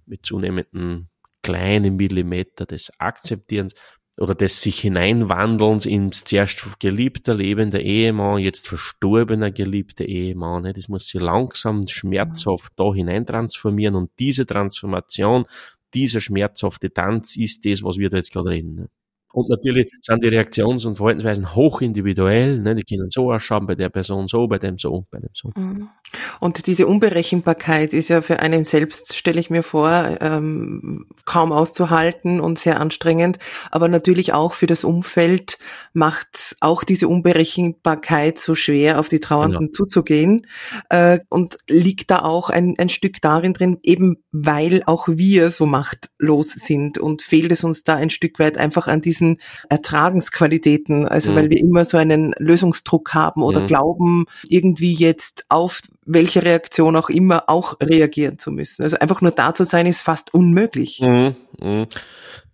mit zunehmendem kleinen Millimeter des Akzeptierens oder des sich hineinwandelns ins zuerst geliebter lebender Ehemann, jetzt verstorbener geliebter Ehemann. Ne? Das muss sich langsam schmerzhaft da hinein transformieren und diese Transformation, dieser schmerzhafte Tanz ist das, was wir da jetzt gerade reden. Ne? Und natürlich sind die Reaktions- und Verhaltensweisen hochindividuell. Ne? Die können so ausschauen, bei der Person so, bei dem so, bei dem so. Mhm. Und diese Unberechenbarkeit ist ja für einen selbst, stelle ich mir vor, ähm, kaum auszuhalten und sehr anstrengend. Aber natürlich auch für das Umfeld macht auch diese Unberechenbarkeit so schwer, auf die Trauernden genau. zuzugehen. Äh, und liegt da auch ein, ein Stück darin drin, eben weil auch wir so machtlos sind und fehlt es uns da ein Stück weit einfach an diesen Ertragensqualitäten. Also mhm. weil wir immer so einen Lösungsdruck haben oder mhm. glauben, irgendwie jetzt auf welche Reaktion auch immer auch reagieren zu müssen. Also einfach nur da zu sein ist fast unmöglich. Mhm, mh.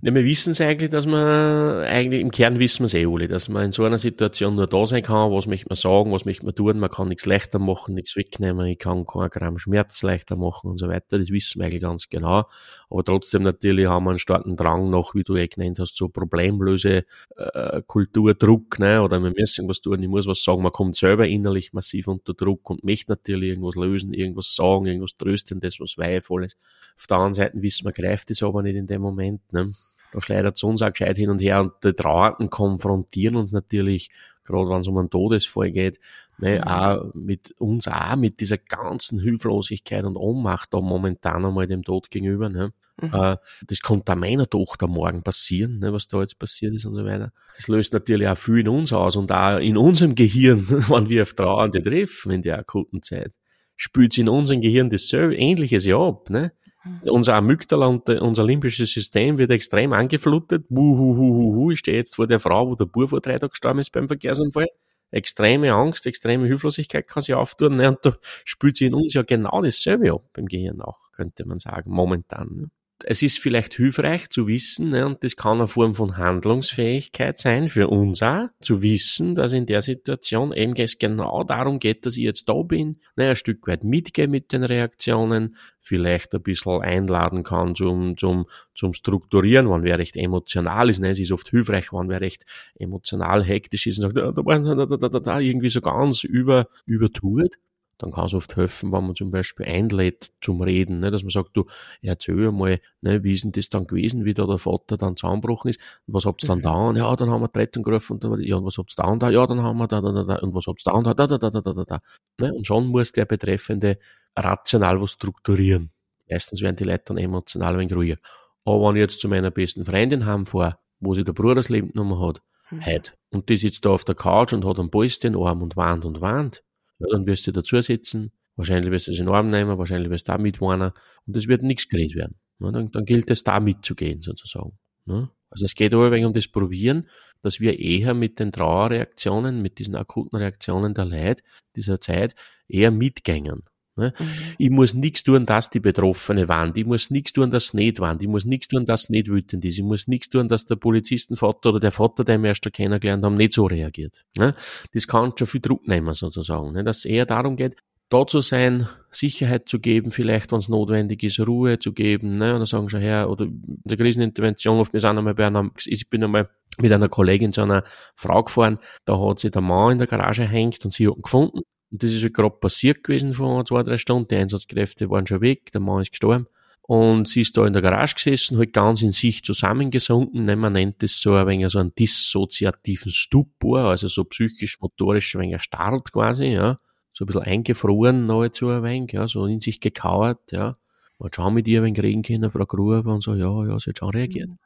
Ja, wir wissen es eigentlich, dass man, eigentlich im Kern wissen wir es eh alle, dass man in so einer Situation nur da sein kann, was möchte man sagen, was möchte man tun, man kann nichts leichter machen, nichts wegnehmen, ich kann kein Gramm Schmerz leichter machen und so weiter, das wissen wir eigentlich ganz genau. Aber trotzdem natürlich haben wir einen starken Drang noch, wie du eh genannt hast, so Problemlöse, äh, Kulturdruck, ne, oder wir müssen irgendwas tun, ich muss was sagen, man kommt selber innerlich massiv unter Druck und möchte natürlich irgendwas lösen, irgendwas sagen, irgendwas Tröstendes, was Weihevolles. Auf der anderen Seite wissen wir, greift es aber nicht in dem Moment, ne da schleudert es uns auch gescheit hin und her und die Trauernden konfrontieren uns natürlich, gerade wenn es um einen Todesfall geht, ne, mhm. auch mit uns auch mit dieser ganzen Hilflosigkeit und Ohnmacht da momentan einmal dem Tod gegenüber. Ne. Mhm. Äh, das konnte meiner Tochter morgen passieren, ne, was da jetzt passiert ist und so weiter. Es löst natürlich auch viel in uns aus und auch in unserem Gehirn, wenn wir auf Trauernde treffen in der akuten Zeit, spült in unserem Gehirn dasselbe, ähnliches ja ab. Ne? Mhm. Unser Amygdala und unser limbisches System wird extrem angeflutet. Wuhuhuhuhu, ich stehe jetzt vor der Frau, wo der Bub vor drei Tagen gestorben ist beim Verkehrsunfall. Extreme Angst, extreme Hilflosigkeit kann sie auftun. Ne? Und da spült sie in uns ja genau dasselbe ab, im Gehirn auch, könnte man sagen, momentan. Ne? Es ist vielleicht hilfreich zu wissen, ne, und das kann eine Form von Handlungsfähigkeit sein für uns auch, zu wissen, dass in der Situation eben es genau darum geht, dass ich jetzt da bin, ne, ein Stück weit mitgehe mit den Reaktionen, vielleicht ein bisschen einladen kann zum, zum, zum Strukturieren, wenn wer recht emotional ist, ne, es ist oft hilfreich, wenn wer recht emotional hektisch ist und sagt, da, da, da, da, da, irgendwie so ganz über, übertut, dann kann es oft helfen, wenn man zum Beispiel einlädt zum Reden, ne, dass man sagt, du, erzähl mal, ne, wie ist denn das dann gewesen, wie da der Vater dann zusammengebrochen ist, und was habt ihr dann mhm. da, und ja, dann haben wir die Rettung gerufen, und dann, ja, und was habt ihr da und da, ja, dann haben wir da, da, da, da, und was habt ihr da und da, da, da, da, da, da, da, ne, und schon muss der Betreffende rational was strukturieren. Meistens werden die Leute dann emotional ein wenig ruhiger. Aber wenn ich jetzt zu meiner besten Freundin heimfahre, wo sie der Bruder das Leben genommen hat, mhm. heute, und die sitzt da auf der Couch und hat einen Puls den Arm und weint und weint, ja, dann wirst du dazu sitzen, wahrscheinlich wirst du es in den Arm nehmen, wahrscheinlich wirst du da mitwarnen und es wird nichts geredet werden. Ja, dann, dann gilt es da mitzugehen, sozusagen. Ja. Also es geht aber um das Probieren, dass wir eher mit den Trauerreaktionen, mit diesen akuten Reaktionen der Leid dieser Zeit eher mitgängen. Ne? Mhm. Ich muss nichts tun, dass die Betroffene waren. Ich muss nichts tun, dass es nicht waren. Ich muss nichts tun, dass es nicht wütend ist. Ich muss nichts tun, dass der Polizistenvater oder der Vater, den wir erst kennengelernt haben, nicht so reagiert. Ne? Das kann schon viel Druck nehmen, sozusagen. Ne? Dass es eher darum geht, da zu sein, Sicherheit zu geben, vielleicht, wenn es notwendig ist, Ruhe zu geben, ne? Und dann sagen schon her, oder in der Krisenintervention, oft wir sind einmal bei einer, ich bin einmal mit einer Kollegin zu einer Frau gefahren, da hat sie der Mann in der Garage hängt und sie hat ihn gefunden. Und das ist ja gerade passiert gewesen vor zwei, drei Stunden. Die Einsatzkräfte waren schon weg, der Mann ist gestorben. Und sie ist da in der Garage gesessen, halt ganz in sich zusammengesunken. Ne, man nennt das so ein wenig so einen dissoziativen Stupor, also so psychisch-motorisch ein wenig Start quasi, ja. So ein bisschen eingefroren nahezu ein wenig, ja, so in sich gekauert, ja. Man schauen mit ihr ein wenig reden können, Frau Gruber, und so, ja, ja, sie hat schon reagiert. Mhm.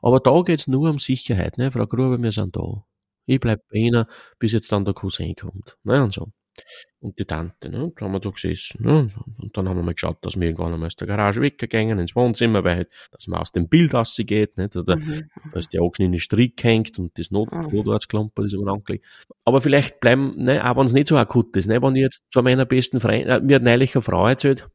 Aber da geht's nur um Sicherheit, ne, Frau Gruber, wir sind da. Ich bleib bei Ihnen, bis jetzt dann der Cousin kommt, ne, und so und die Tante. Ne? Da haben wir da gesessen. Ne? Und dann haben wir mal geschaut, dass wir irgendwann einmal aus der Garage weggegangen ins Wohnzimmer, weil halt, dass man aus dem Bild rausgeht, nicht? Oder mhm. mhm. da ist der angeschnittene Strick hängt und das Not mhm. Ist aber angelegt. Aber vielleicht bleiben, ne, auch wenn es nicht so akut ist, ne? wenn ich jetzt zu meiner besten Freundin, äh, mir hat neulich eine Frau erzählt,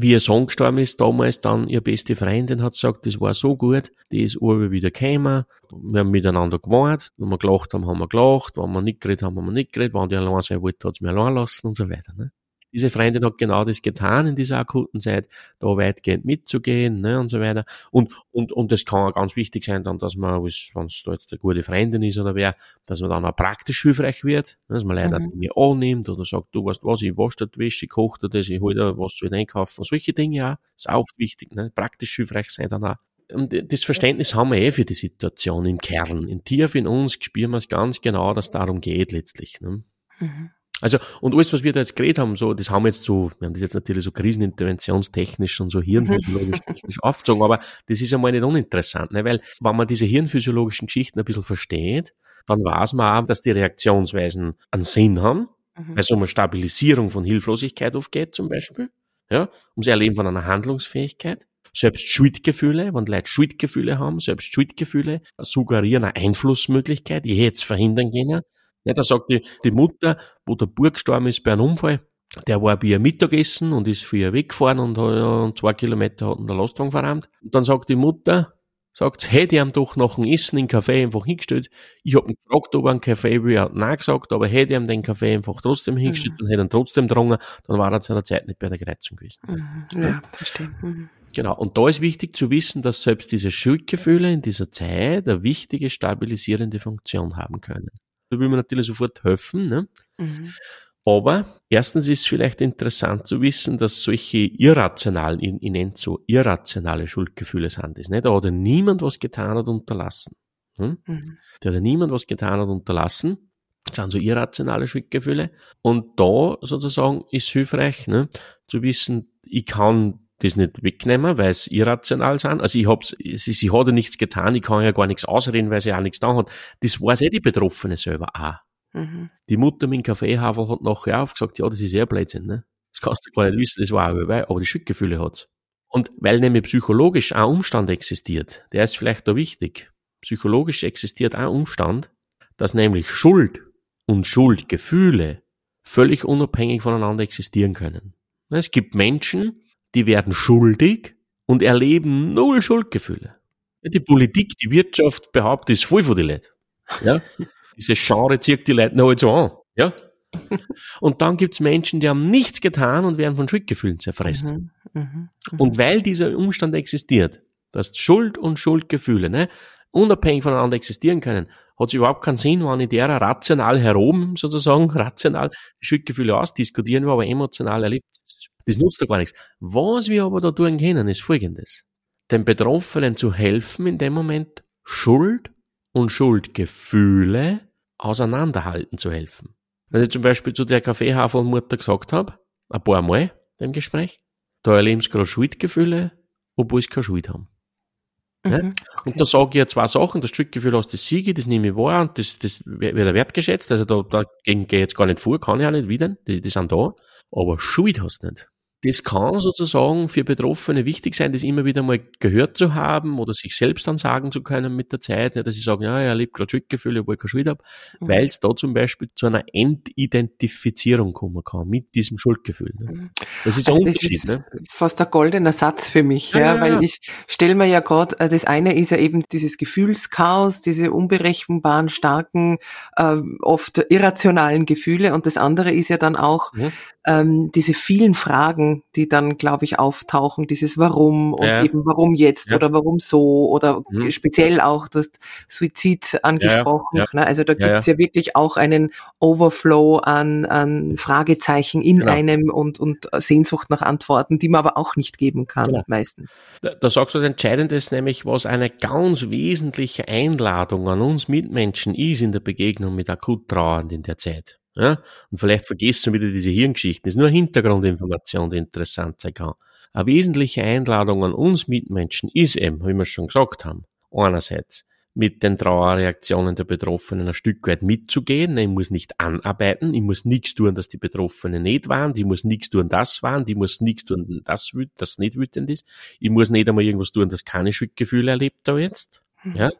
wie ihr Sohn gestorben ist, damals dann ihre beste Freundin hat gesagt, das war so gut, die ist Uwe wieder gekommen, wir haben miteinander gewarnt, wenn wir gelacht haben, haben wir gelacht, wenn wir nicht geredet haben, haben wir nicht geredet, wenn die allein sein wollte, hat sie mir allein lassen und so weiter. Ne? Diese Freundin hat genau das getan in dieser akuten Zeit, da weitgehend mitzugehen ne, und so weiter. Und, und, und das kann auch ganz wichtig sein, dann, dass man, wenn es da jetzt eine gute Freundin ist oder wer, dass man dann auch praktisch hilfreich wird, ne, dass man leider mhm. Dinge annimmt oder sagt, du weißt was, ich wasche die Wäsche, ich koche das, ich hole dir was zu einkaufen. Solche Dinge ja, ist auch wichtig, ne, praktisch hilfreich sein dann auch. Und das Verständnis haben wir eh für die Situation im Kern. In tief in uns spüren wir es ganz genau, dass es darum geht letztlich. Ne? Mhm. Also, und alles, was wir da jetzt geredet haben, so, das haben wir jetzt so, wir haben das jetzt natürlich so kriseninterventionstechnisch und so hirnphysiologisch technisch aufgezogen, aber das ist einmal nicht uninteressant, ne? weil, wenn man diese hirnphysiologischen Geschichten ein bisschen versteht, dann weiß man auch, dass die Reaktionsweisen einen Sinn haben, mhm. weil um eine Stabilisierung von Hilflosigkeit aufgeht, zum Beispiel, ja, um das Erleben von einer Handlungsfähigkeit. Selbst Schuldgefühle, wenn Leute Schuldgefühle haben, selbst Schuldgefühle suggerieren eine Einflussmöglichkeit, ich hätte es verhindern können, ja, da sagt die, die Mutter, wo der Bub gestorben ist bei einem Unfall, der war bei ihr Mittagessen und ist für ihr weggefahren und, und zwei Kilometer hat ihn der Lastwagen verrammt. Und dann sagt die Mutter, sagt, hätte ihm doch noch ein Essen in den Kaffee einfach hingestellt. Ich hab ihn gefragt, ob er einen Kaffee will, er hat nein gesagt, aber hätte ihm den Kaffee einfach trotzdem hingestellt mhm. und hätte ihn trotzdem drungen, dann war er zu einer Zeit nicht bei der Kreuzung gewesen. Mhm. Ja, ja, verstehe. Mhm. Genau. Und da ist wichtig zu wissen, dass selbst diese Schuldgefühle in dieser Zeit eine wichtige stabilisierende Funktion haben können. Da will man natürlich sofort helfen. Ne? Mhm. Aber erstens ist vielleicht interessant zu wissen, dass solche irrationalen, ich, ich nenne so irrationale Schuldgefühle sind das. Ne? Da hat ja niemand was getan und unterlassen. Hm? Mhm. Da hat ja niemand was getan und unterlassen. Das sind so irrationale Schuldgefühle. Und da sozusagen ist hilfreich, ne, zu wissen, ich kann das nicht wegnehmen, weil es irrational sind. Also ich hab's, sie, sie hat ja nichts getan, ich kann ja gar nichts ausreden, weil sie auch nichts da hat. Das weiß eh die Betroffene selber auch. Mhm. Die Mutter mit dem Kaffeehafer hat nachher aufgesagt, ja, das ist eher Blödsinn, ne? Das kannst du gar nicht wissen, das war auch dabei, aber die Schuldgefühle hat's. Und weil nämlich psychologisch ein Umstand existiert, der ist vielleicht da wichtig. Psychologisch existiert ein Umstand, dass nämlich Schuld und Schuldgefühle völlig unabhängig voneinander existieren können. Es gibt Menschen, die werden schuldig und erleben null Schuldgefühle. Die Politik, die Wirtschaft behauptet, ist voll von die Leute. Ja? Diese Genre zieht die Leute noch halt so an. Ja? Und dann gibt's Menschen, die haben nichts getan und werden von Schuldgefühlen zerfressen. Mhm, mh, mh. Und weil dieser Umstand existiert, dass Schuld und Schuldgefühle ne, unabhängig voneinander existieren können, hat es überhaupt keinen Sinn, wenn ich derer rational herum, sozusagen, rational Schuldgefühle ausdiskutieren, aber emotional erlebt. Das nutzt doch gar nichts. Was wir aber da tun können, ist folgendes. Den Betroffenen zu helfen, in dem Moment Schuld und Schuldgefühle auseinanderhalten zu helfen. Wenn ich zum Beispiel zu der Kaffeehafermutter gesagt habe, ein paar Mal im Gespräch, da erleben sie gerade Schuldgefühle, obwohl sie keine Schuld haben. Mhm, okay. Und da sage ich ja zwei Sachen, das Schuldgefühl hast das Siege, das nehme ich wahr und das, das wird wertgeschätzt, also da, dagegen gehe ich jetzt gar nicht vor, kann ich auch nicht wieder, die, die sind da, aber Schuld hast du nicht das kann sozusagen für Betroffene wichtig sein, das immer wieder mal gehört zu haben oder sich selbst dann sagen zu können mit der Zeit, nicht, dass sie sagen, ja, er lebt gerade Schuldgefühle, obwohl ich keine Schuld habe, mhm. weil es da zum Beispiel zu einer Entidentifizierung kommen kann mit diesem Schuldgefühl. Ne? Mhm. Das ist also ein Unterschied. Ist ne? fast ein goldener Satz für mich, ja, ja, ja weil ich stelle mir ja gerade, äh, das eine ist ja eben dieses Gefühlschaos, diese unberechenbaren, starken, äh, oft irrationalen Gefühle und das andere ist ja dann auch mhm. ähm, diese vielen Fragen, die dann, glaube ich, auftauchen, dieses Warum und ja. eben warum jetzt ja. oder warum so oder mhm. speziell auch das Suizid angesprochen. Ja, ne? Also da gibt's ja, wirklich auch einen Overflow an, an Fragezeichen in genau. einem und, und Sehnsucht nach Antworten, die man aber auch nicht geben kann, genau. meistens. Da, da sagst du was Entscheidendes, nämlich was eine ganz wesentliche Einladung an uns Mitmenschen ist in der Begegnung mit akut Trauernd in der Zeit. Ja? Und vielleicht vergessen wir wieder diese Hirngeschichten. Das ist nur Hintergrundinformation, die interessant sein kann. Eine wesentliche Einladung an uns Mitmenschen ist eben, wie wir schon gesagt haben, einerseits mit den Trauerreaktionen der Betroffenen ein Stück weit mitzugehen. Ich muss nicht anarbeiten, ich muss nichts tun, dass die Betroffenen nicht waren, die muss nichts tun, das waren, die muss nichts tun, das, das nicht wütend ist. Ich muss nicht einmal irgendwas tun, das keine Schuldgefühle erlebt da jetzt. Hm. Ja?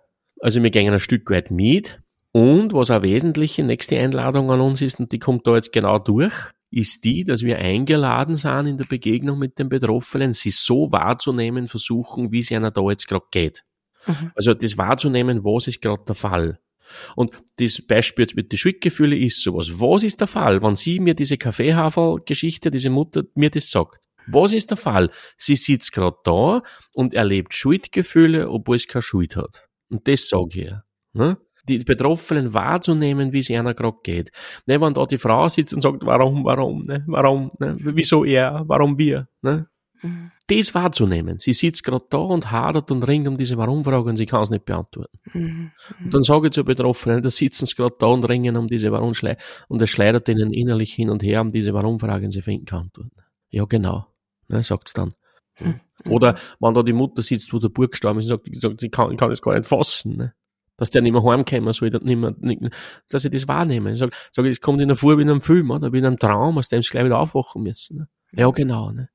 Also wir gehen ein Stück weit mit und was auch wesentliche nächste Einladung an uns ist, und die kommt da jetzt genau durch, ist die, dass wir eingeladen sind in der Begegnung mit den Betroffenen, sie so wahrzunehmen versuchen, wie es einer da jetzt gerade geht. Mhm. Also das wahrzunehmen, was ist gerade der Fall. Und das Beispiel jetzt mit den Schuldgefühlen ist sowas. Was ist der Fall, wenn sie mir diese Kaffeehafer-Geschichte, diese Mutter mir das sagt? Was ist der Fall? Sie sitzt gerade da und erlebt Schuldgefühle, obwohl es keine Schuld hat. Und das sage ich ihr. Ne? Die Betroffenen wahrzunehmen, wie es einer gerade geht. Ne, wenn da die Frau sitzt und sagt, warum, warum, ne, warum, ne, wieso er, warum wir, ne? Mhm. Das wahrzunehmen. Sie sitzt gerade da und hadert und ringt um diese Warum-Frage und sie kann es nicht beantworten. Mhm. Und dann sage ich zur Betroffenen, da sitzen sie gerade da und ringen um diese warum und es schleudert ihnen innerlich hin und her um diese Warum-Frage und sie finden keine Antworten. Ja, genau ne, sagt's dann. Hm. Oder wenn da die Mutter sitzt, wo der Bub gestorben ist und sagt, sagt ich kann, ich kann es gar nicht fassen, ne? Dass der nicht mehr heimkommen soll, nicht mehr, nicht, dass ich das wahrnehme. Ich sage, sag, es kommt in der Früh wie in einem Film oder wie in einem Traum, aus dem sie gleich wieder aufwachen müssen. Ne? Ja, genau. Ne?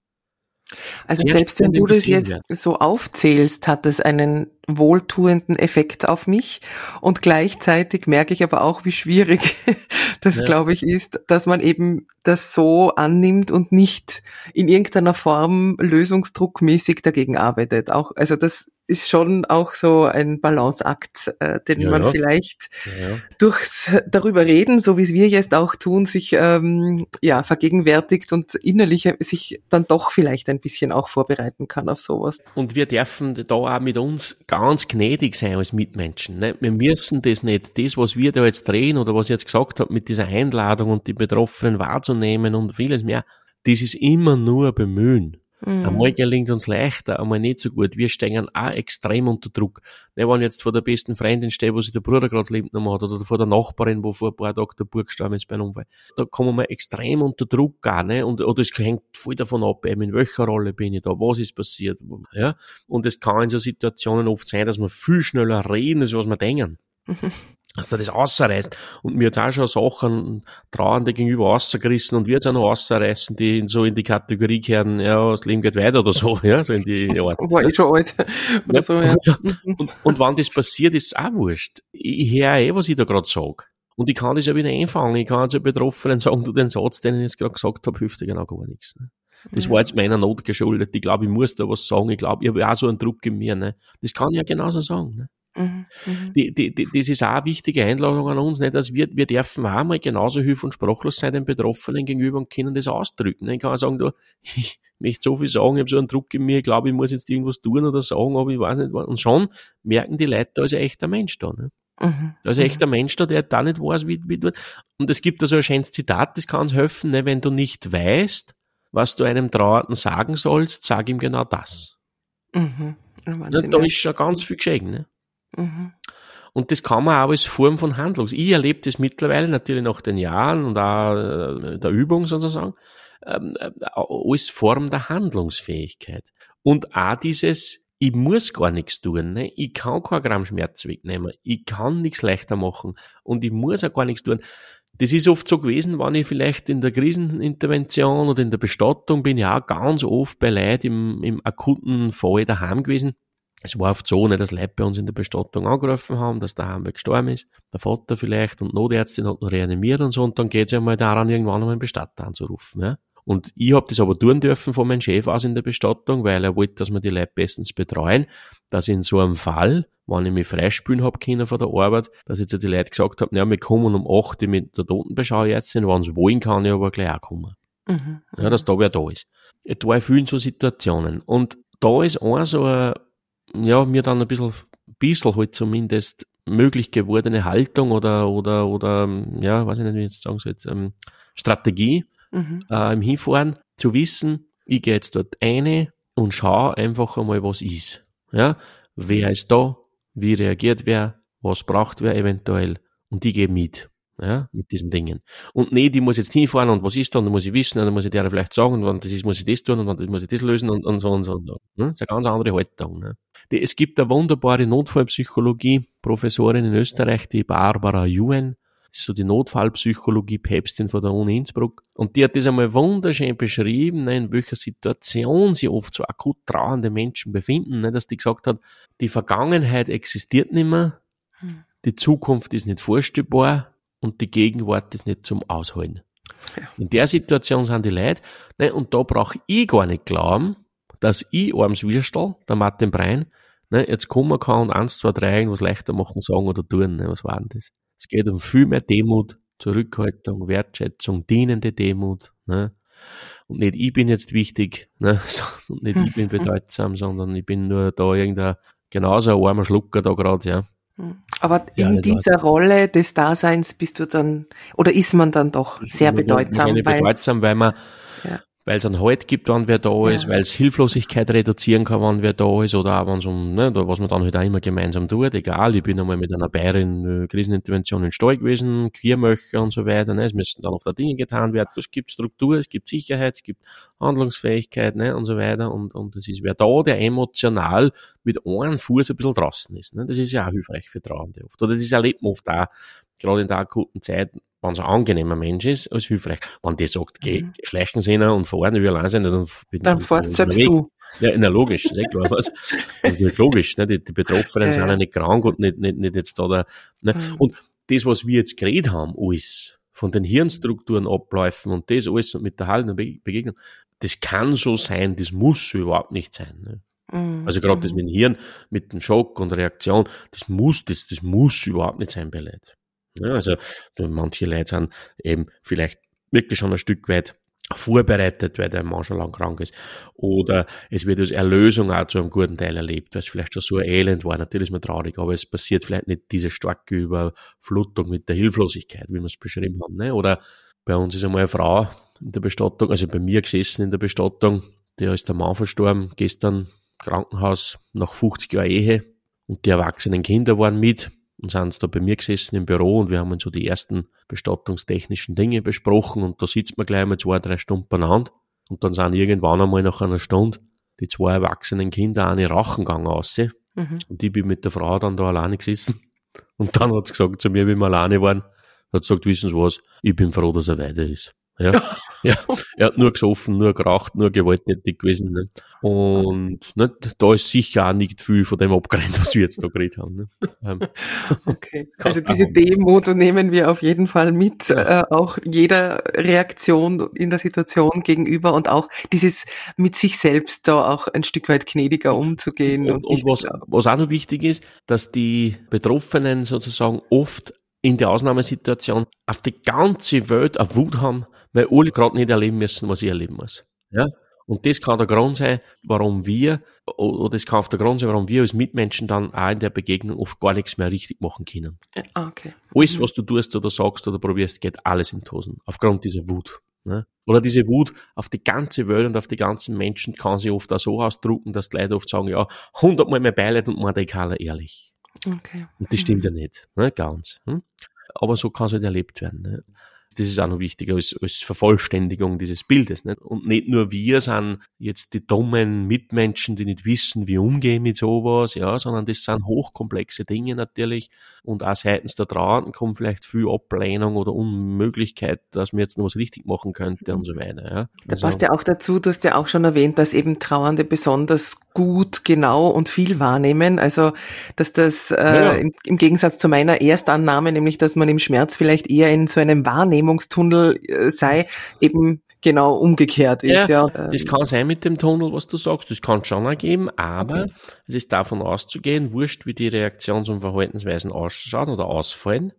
Also Sehr selbst wenn du das jetzt werden. so aufzählst, hat es einen wohltuenden Effekt auf mich und gleichzeitig merke ich aber auch, wie schwierig das, ja. glaube ich, ist, dass man eben das so annimmt und nicht in irgendeiner Form lösungsdruckmäßig dagegen arbeitet. Auch, also das ist schon auch so ein Balanceakt, äh, den ja, man ja. vielleicht ja, durchs darüber reden, so wie es wir jetzt auch tun, sich ähm, ja vergegenwärtigt und innerlich sich dann doch vielleicht ein bisschen auch vorbereiten kann auf sowas. Und wir dürfen da auch mit uns ganz gnädig sein als Mitmenschen. Ne? Wir müssen das nicht, das, was wir da jetzt drehen oder was ich jetzt gesagt habe, mit dieser Einladung und die Betroffenen wahrzunehmen und vieles mehr, das ist immer nur Bemühen. Mhm. Einmal gelingt uns leichter, einmal nicht so gut. Wir stehen auch extrem unter Druck. Ne, wenn jetzt vor der besten Freundin steht, wo sich der Bruder gerade lebt noch hat, oder vor der Nachbarin, wo vor ein paar Tagen der Burg gestorben ist bei einem Unfall. Da kommen wir extrem unter Druck gar, ne? Und, oder es hängt voll davon ab, eben in welcher Rolle bin ich da, was ist passiert, ja? Und es kann in so Situationen oft sein, dass wir viel schneller reden, als was wir denken. Mhm dass der das ausreißt. Und mir jetzt auch schon Sachen Trauernde gegenüber rausgerissen und wir jetzt auch noch rausreißen, die in so in die Kategorie kehren, ja, das Leben geht weiter oder so, ja, so in die Art. War ich schon alt. oder so, ja. Und, und wann das passiert, ist auch wurscht. Ich höre eh, was ich da gerade sage. Und ich kann das ja wieder einfangen. Ich kann zu Betroffenen sagen, du, den Satz, den ich jetzt gerade gesagt habe, hilft dir genau gar nichts. Ne? Das war jetzt meiner Not geschuldet. Ich glaube, ich muss da was sagen. Ich glaube, ich habe auch so einen Druck in mir. Ne? Das kann ich ja genauso sagen. Ne? Mhm, mhm, Die, die, die, das ist auch eine wichtige Einladung an uns, nicht, dass wir, wir dürfen auch mal genauso hilf- und sprachlos sein den Betroffenen gegenüber und können das ausdrücken. Ich kann sagen, du, ich möchte so viel sagen, ich habe so einen Druck in mir, ich glaube, ich muss jetzt irgendwas tun oder sagen, aber ich weiß nicht was. Und schon merken die Leute, da ist ein echter Mensch da. Ne? Mhm. Da ist ein echter Mensch da, der da nicht weiß, wie, wie du. Und es gibt da so ein schönes Zitat, das kann uns helfen, ne? wenn du nicht weißt, was du einem Trauernden sagen sollst, sag ihm genau das. Mhm. Ja, da ist schon ganz viel geschehen. Ne? Und das kann man auch als Form von Handlungs. Ich erlebe das mittlerweile natürlich nach den Jahren und auch äh, der Übung sozusagen, ähm, äh, als Form der Handlungsfähigkeit. Und auch dieses, ich muss gar nichts tun, ne? ich kann kein Gramm Schmerz wegnehmen, ich kann nichts leichter machen und ich muss auch gar nichts tun. Das ist oft so gewesen, wenn ich vielleicht in der Krisenintervention oder in der Bestattung bin, ja ganz oft bei Leuten im, im akuten Fall daheim gewesen es war oft so, nicht, dass Leute bei uns in der Bestattung angerufen haben, dass der Heimweg gestorben ist, der Vater vielleicht und Notärztin hat noch reanimiert und so und dann geht es ja mal daran, irgendwann einmal einen Bestatter anzurufen. Ja? Und ich habe das aber tun dürfen von meinem Chef aus in der Bestattung, weil er wollte, dass wir die Leute bestens betreuen, dass in so einem Fall, wenn ich mich freispülen hab können von der Arbeit, dass jetzt die Leute gesagt haben, ja, wir kommen um 8 Uhr mit der Totenbeschauärztin, wenn sie wollen, kann ich aber gleich auch kommen. Mhm. Ja, dass da wer da ist. Ich war in vielen so Situationen. Und da ist auch so ein ja, mir dann ein bisschen, bisschen halt zumindest möglich gewordene Haltung oder, oder, oder, ja, weiß ich nicht, wie ich jetzt sagen soll, ähm, Strategie mhm. äh, im Hinfahren, zu wissen, ich gehe jetzt dort eine und schaue einfach einmal, was ist. Ja, wer ist da, wie reagiert wer, was braucht wer eventuell? Und die gehe mit ja, mit diesen Dingen. Und nee, die muss jetzt hinfahren und was ist da und dann muss ich wissen und dann muss ich der vielleicht sagen und das ist, muss ich das tun und dann muss ich das lösen und, und so und so und so. Ne? Das ist eine ganz andere Haltung. Ne? Die, es gibt eine wunderbare Notfallpsychologie, Professorin in Österreich, die Barbara Juen, ist so die Notfallpsychologie Päpstin von der Uni Innsbruck. Und die hat das einmal wunderschön beschrieben, ne, in welcher Situation sie oft so akut trauernde Menschen befinden, ne, dass die gesagt hat, die Vergangenheit existiert nicht mehr, hm. die Zukunft ist nicht vorstellbar, und die Gegenwart ist nicht zum Ausholen. In der Situation sind die Leute, ne, und da brauche ich gar nicht glauben, dass ich arms Würstel, der Martin Brein, ne, jetzt kommen kann und eins, zwei, drei irgendwas leichter machen, sagen oder tun. Ne, was war denn das? Es geht um viel mehr Demut, Zurückhaltung, Wertschätzung, dienende Demut. Ne? Und nicht ich bin jetzt wichtig, ne? und nicht ich bin bedeutsam, sondern ich bin nur da irgendein genauso ein armer Schlucker da gerade, ja. Hm. Aber in ja, dieser weiß. Rolle des Daseins bist du dann, oder ist man dann doch sehr bedeutsam? Weil, bedeutsam, weil man, ja weil es einen Halt gibt, wenn wer da ist, ja. weil es Hilflosigkeit reduzieren kann, wenn wer da ist, oder auch wenn es um, ne, da, was man dann halt auch immer gemeinsam tut, egal, ich bin einmal mit einer Bayerin äh, Krisenintervention in Stall gewesen, Queermöcher und so weiter, ne, es müssen dann auch da Dinge getan werden, es gibt Struktur, es gibt Sicherheit, es gibt Handlungsfähigkeit, ne, und so weiter, und, und es ist wer da, der emotional mit einem Fuß ein bisschen draußen ist, ne, das ist ja auch hilfreich für Trauernde oft, oder das erlebt man oft auch, gerade in der akuten Zeit, wenn es ein angenehmer Mensch ist, als hilfreich. Wenn die sagt, geh, mhm. schleichen Sie und fahren, will allein sein, dann Dann fährst selbst du. Ja, na, logisch, ist eh klar. Was. ist logisch, ne? die, die Betroffenen ja. sind ja nicht krank und nicht, nicht, nicht jetzt da, da ne? Mhm. Und das, was wir jetzt geredet haben, alles, von den Hirnstrukturen abläufen und das alles und mit der halben Begegnung, das kann so sein, das muss so überhaupt nicht sein. Ne? Mhm. Also gerade das mhm. mit dem Hirn, mit dem Schock und Reaktion, das muss, das, das muss überhaupt nicht sein bei Leuten. Ja, also manche Leute sind eben vielleicht wirklich schon ein Stück weit vorbereitet, weil der Mann schon lang krank ist. Oder es wird als Erlösung auch zu einem guten Teil erlebt, weil es vielleicht schon so ein Elend war. Natürlich ist man traurig, aber es passiert vielleicht nicht diese starke Überflutung mit der Hilflosigkeit, wie wir es beschrieben haben. Ne? Oder bei uns ist einmal eine Frau in der Bestattung, also bei mir gesessen in der Bestattung, der ist der Mann verstorben, gestern Krankenhaus nach 50 Jahren Ehe und die erwachsenen Kinder waren mit und sind da bei mir gesessen im Büro und wir haben so die ersten bestattungstechnischen Dinge besprochen und da sitzt man gleich mal zwei, drei Stunden beieinander und dann sind irgendwann einmal nach einer Stunde die zwei erwachsenen Kinder eine Rachen gegangen raus. Mhm. Und ich bin mit der Frau dann da alleine gesessen und dann hat sie gesagt zu mir, wie wir alleine waren, hat sie gesagt, wissen Sie was, ich bin froh, dass er weiter ist. Ja, ja, er hat nur gesoffen, nur geraucht, nur gewalttätig gewesen. Ne? Und ne, da ist sicher auch nicht viel von dem abgerannt, was wir jetzt da geredet haben. Ne? Ähm, okay. Also diese Demut nehmen wir auf jeden Fall mit, ja. äh, auch jeder Reaktion in der Situation gegenüber und auch dieses mit sich selbst da auch ein Stück weit gnädiger umzugehen. Und, und, und was, was auch noch wichtig ist, dass die Betroffenen sozusagen oft in der Ausnahmesituation auf die ganze Welt eine Wut haben, weil alle gerade nicht erleben müssen, was ich erleben muss. Ja? Und das kann der Grund sein, warum wir, oder das kann auch der Grund sein, warum wir als Mitmenschen dann auch in der Begegnung oft gar nichts mehr richtig machen können. Ah, okay. Alles, mhm. was du tust oder sagst oder probierst, geht alles in Tosen. Aufgrund dieser Wut. Ne? Oder diese Wut auf die ganze Welt und auf die ganzen Menschen kann sich oft auch so ausdrucken, dass die Leute oft sagen, ja, hundertmal mehr Beileid und man keiner ehrlich. Okay. Und das stimmt mhm. ja nicht, ne? ganz. Hm? Aber so kann es halt erlebt werden. Ne? Das ist auch noch wichtiger als, als Vervollständigung dieses Bildes. Nicht? Und nicht nur wir sind jetzt die dummen Mitmenschen, die nicht wissen, wie umgehen mit sowas, ja, sondern das sind hochkomplexe Dinge natürlich. Und auch seitens der Trauernden kommt vielleicht viel Ablehnung oder Unmöglichkeit, dass man jetzt noch was richtig machen könnte und so weiter. Ja. Da also, passt ja auch dazu, du hast ja auch schon erwähnt, dass eben Trauernde besonders gut, genau und viel wahrnehmen. Also, dass das äh, ja. im, im Gegensatz zu meiner Erstannahme, nämlich, dass man im Schmerz vielleicht eher in so einem Wahrnehmen Wahrnehmungstunnel äh, sei, eben genau umgekehrt ist. Ja, ja. Das kann sein mit dem Tunnel, was du sagst, das kann es schon ergeben, aber okay. es ist davon auszugehen, wurscht, wie die Reaktions- und Verhaltensweisen ausschauen oder ausfallen.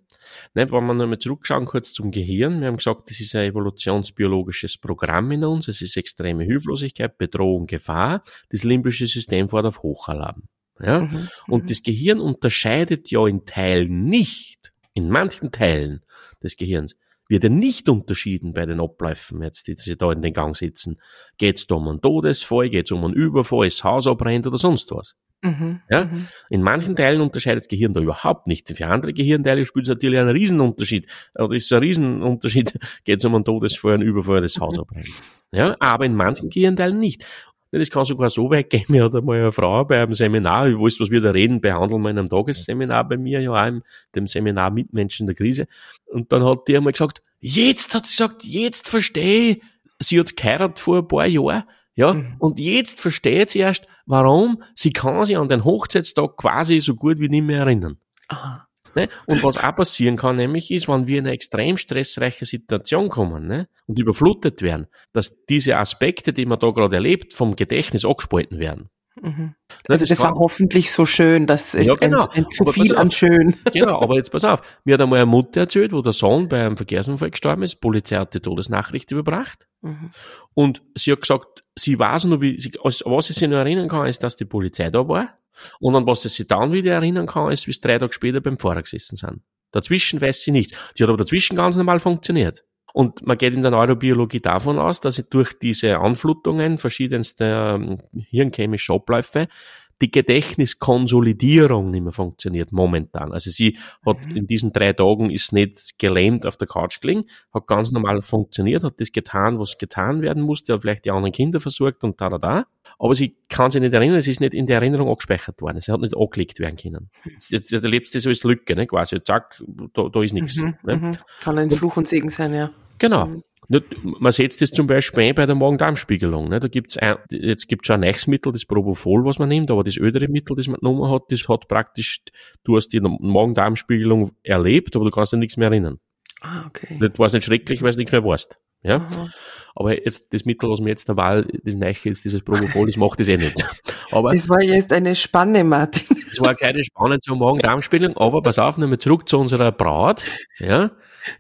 Ne, wenn wir nochmal zurückschauen, kurz zum Gehirn. Wir haben gesagt, das ist ein evolutionsbiologisches Programm in uns. Es ist extreme Hilflosigkeit, Bedrohung, Gefahr. Das limbische System fährt auf Hochalarm. Ja? Mhm, und mhm. das Gehirn unterscheidet ja in Teilen nicht, in manchen Teilen des Gehirns, wird ja nicht unterschieden bei den Abläufen jetzt, die sie da in den Gang sitzen. Geht es da um einen Todesfall, geht es um einen Überfall, ist das Haus abbrennt oder sonst was. Mhm, ja? Mhm. In manchen Teilen unterscheidet das Gehirn da überhaupt nicht. Für andere Gehirnteile spielt es natürlich einen Riesenunterschied. Oder ist ein Riesenunterschied, geht es um einen Todesfall, einen Überfall, das Haus abbrennt. Ja? Aber in manchen Gehirnteilen nicht. Das kann sogar so weit gehen. Mir hat einmal eine Frau bei einem Seminar, ich weiß, was wir da reden, behandeln wir in einem Tagesseminar bei mir, ja, auch in dem Seminar Mitmenschen der Krise. Und dann hat die einmal gesagt, jetzt hat sie gesagt, jetzt verstehe ich, sie hat geheiratet vor ein paar Jahren, ja, mhm. und jetzt versteht sie erst, warum sie kann sich an den Hochzeitstag quasi so gut wie nicht mehr erinnern. Aha. Ne? Und was auch passieren kann, nämlich ist, wenn wir in eine extrem stressreiche Situation kommen ne? und überflutet werden, dass diese Aspekte, die man da gerade erlebt, vom Gedächtnis abgespalten werden. Mhm. Also das, das war hoffentlich so schön, das ist ja, genau. ein, ein, zu aber viel an schön. Genau, aber jetzt pass auf. Mir hat einmal eine Mutter erzählt, wo der Sohn bei einem Verkehrsunfall gestorben ist, die Polizei hat die Todesnachricht überbracht mhm. und sie hat gesagt, sie weiß noch, wie, sie, was sie sich noch erinnern kann, ist, dass die Polizei da war und an was sie sich dann wieder erinnern kann, ist, wie es drei Tage später beim Fahrer gesessen sind. Dazwischen weiß sie nichts. Die hat aber dazwischen ganz normal funktioniert. Und man geht in der Neurobiologie davon aus, dass durch diese Anflutungen verschiedenster ähm, hirnchemische Abläufe die Gedächtniskonsolidierung nicht mehr funktioniert momentan. Also sie hat mhm. in diesen drei Tagen ist nicht gelähmt auf der Couch gelegen, hat ganz normal funktioniert, hat das getan, was getan werden musste, hat vielleicht die anderen Kinder versorgt und da, da, da. Aber sie kann sich nicht erinnern, es ist nicht in der Erinnerung abgespeichert worden, es hat nicht angelegt werden können. Jetzt erlebst du das als Lücke, ne, quasi, zack, da, da ist nichts. Mhm, ne? Mhm. Kann ein Fluch und Segen sein, ja. Genau. Mhm. Man setzt das zum Beispiel ein bei der Magen-Darm-Spiegelung. Da gibt's ein, jetzt gibt's schon ein neues Mittel, das Propofol, was man nimmt, aber das ödere Mittel, das man genommen hat, das hat praktisch, du hast die Magen-Darm-Spiegelung erlebt, aber du kannst dir nichts mehr erinnern. Ah, okay. Das war nicht schrecklich, weil du nichts mehr weißt. Ja? Aber jetzt, das Mittel, was mir jetzt der Wahl, das Neiche ist, dieses Propofol, das macht das eh nicht. Aber. Das war jetzt eine Spanne, Martin. Das war eine kleine Spanne zur Magen-Darm-Spiegelung, aber pass auf, nehmen wir zurück zu unserer Braut, ja?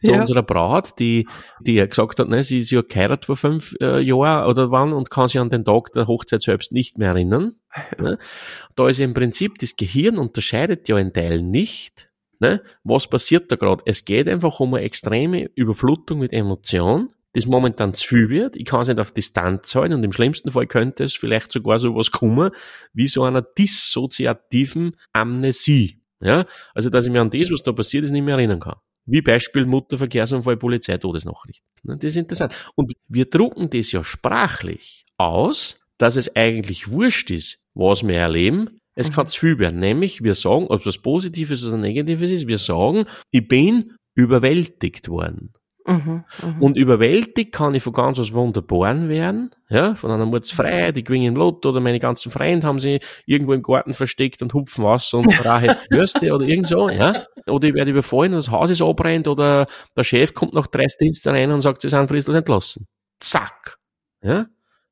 Zu ja. unserer Braut, die, die ja gesagt hat, ne, sie ist ja geheiratet vor fünf äh, Jahren oder wann und kann sich an den Tag der Hochzeit selbst nicht mehr erinnern. Ne? Da ist im Prinzip, das Gehirn unterscheidet ja in Teilen nicht, Ne? Was passiert da gerade? Es geht einfach um eine extreme Überflutung mit Emotion, das momentan zu viel wird. Ich kann es nicht auf Distanz halten und im schlimmsten Fall könnte es vielleicht sogar so was kommen, wie so einer dissoziativen Amnesie. Ja? Also, dass ich mir an das, was da passiert ist, nicht mehr erinnern kann. Wie Beispiel Mutterverkehrsunfall, Polizei, Todesnachricht. Ne? Das ist interessant. Und wir drucken das ja sprachlich aus, dass es eigentlich wurscht ist, was wir erleben, es mhm. kann zu viel werden. Nämlich, wir sagen, ob es was Positives oder Negatives ist, wir sagen, ich bin überwältigt worden. Mhm, mh. Und überwältigt kann ich von ganz was Wunderbaren werden, ja, von einer Mordsfreiheit, die gewinnen Lotto oder meine ganzen Freunde haben sie irgendwo im Garten versteckt und hupfen Wasser und rahe Würste oder irgend so, ja. Oder ich werde überfallen und das Haus ist abbrennt oder der Chef kommt nach drei Diensten rein und sagt, sie sind fristlich entlassen. Zack. Ja.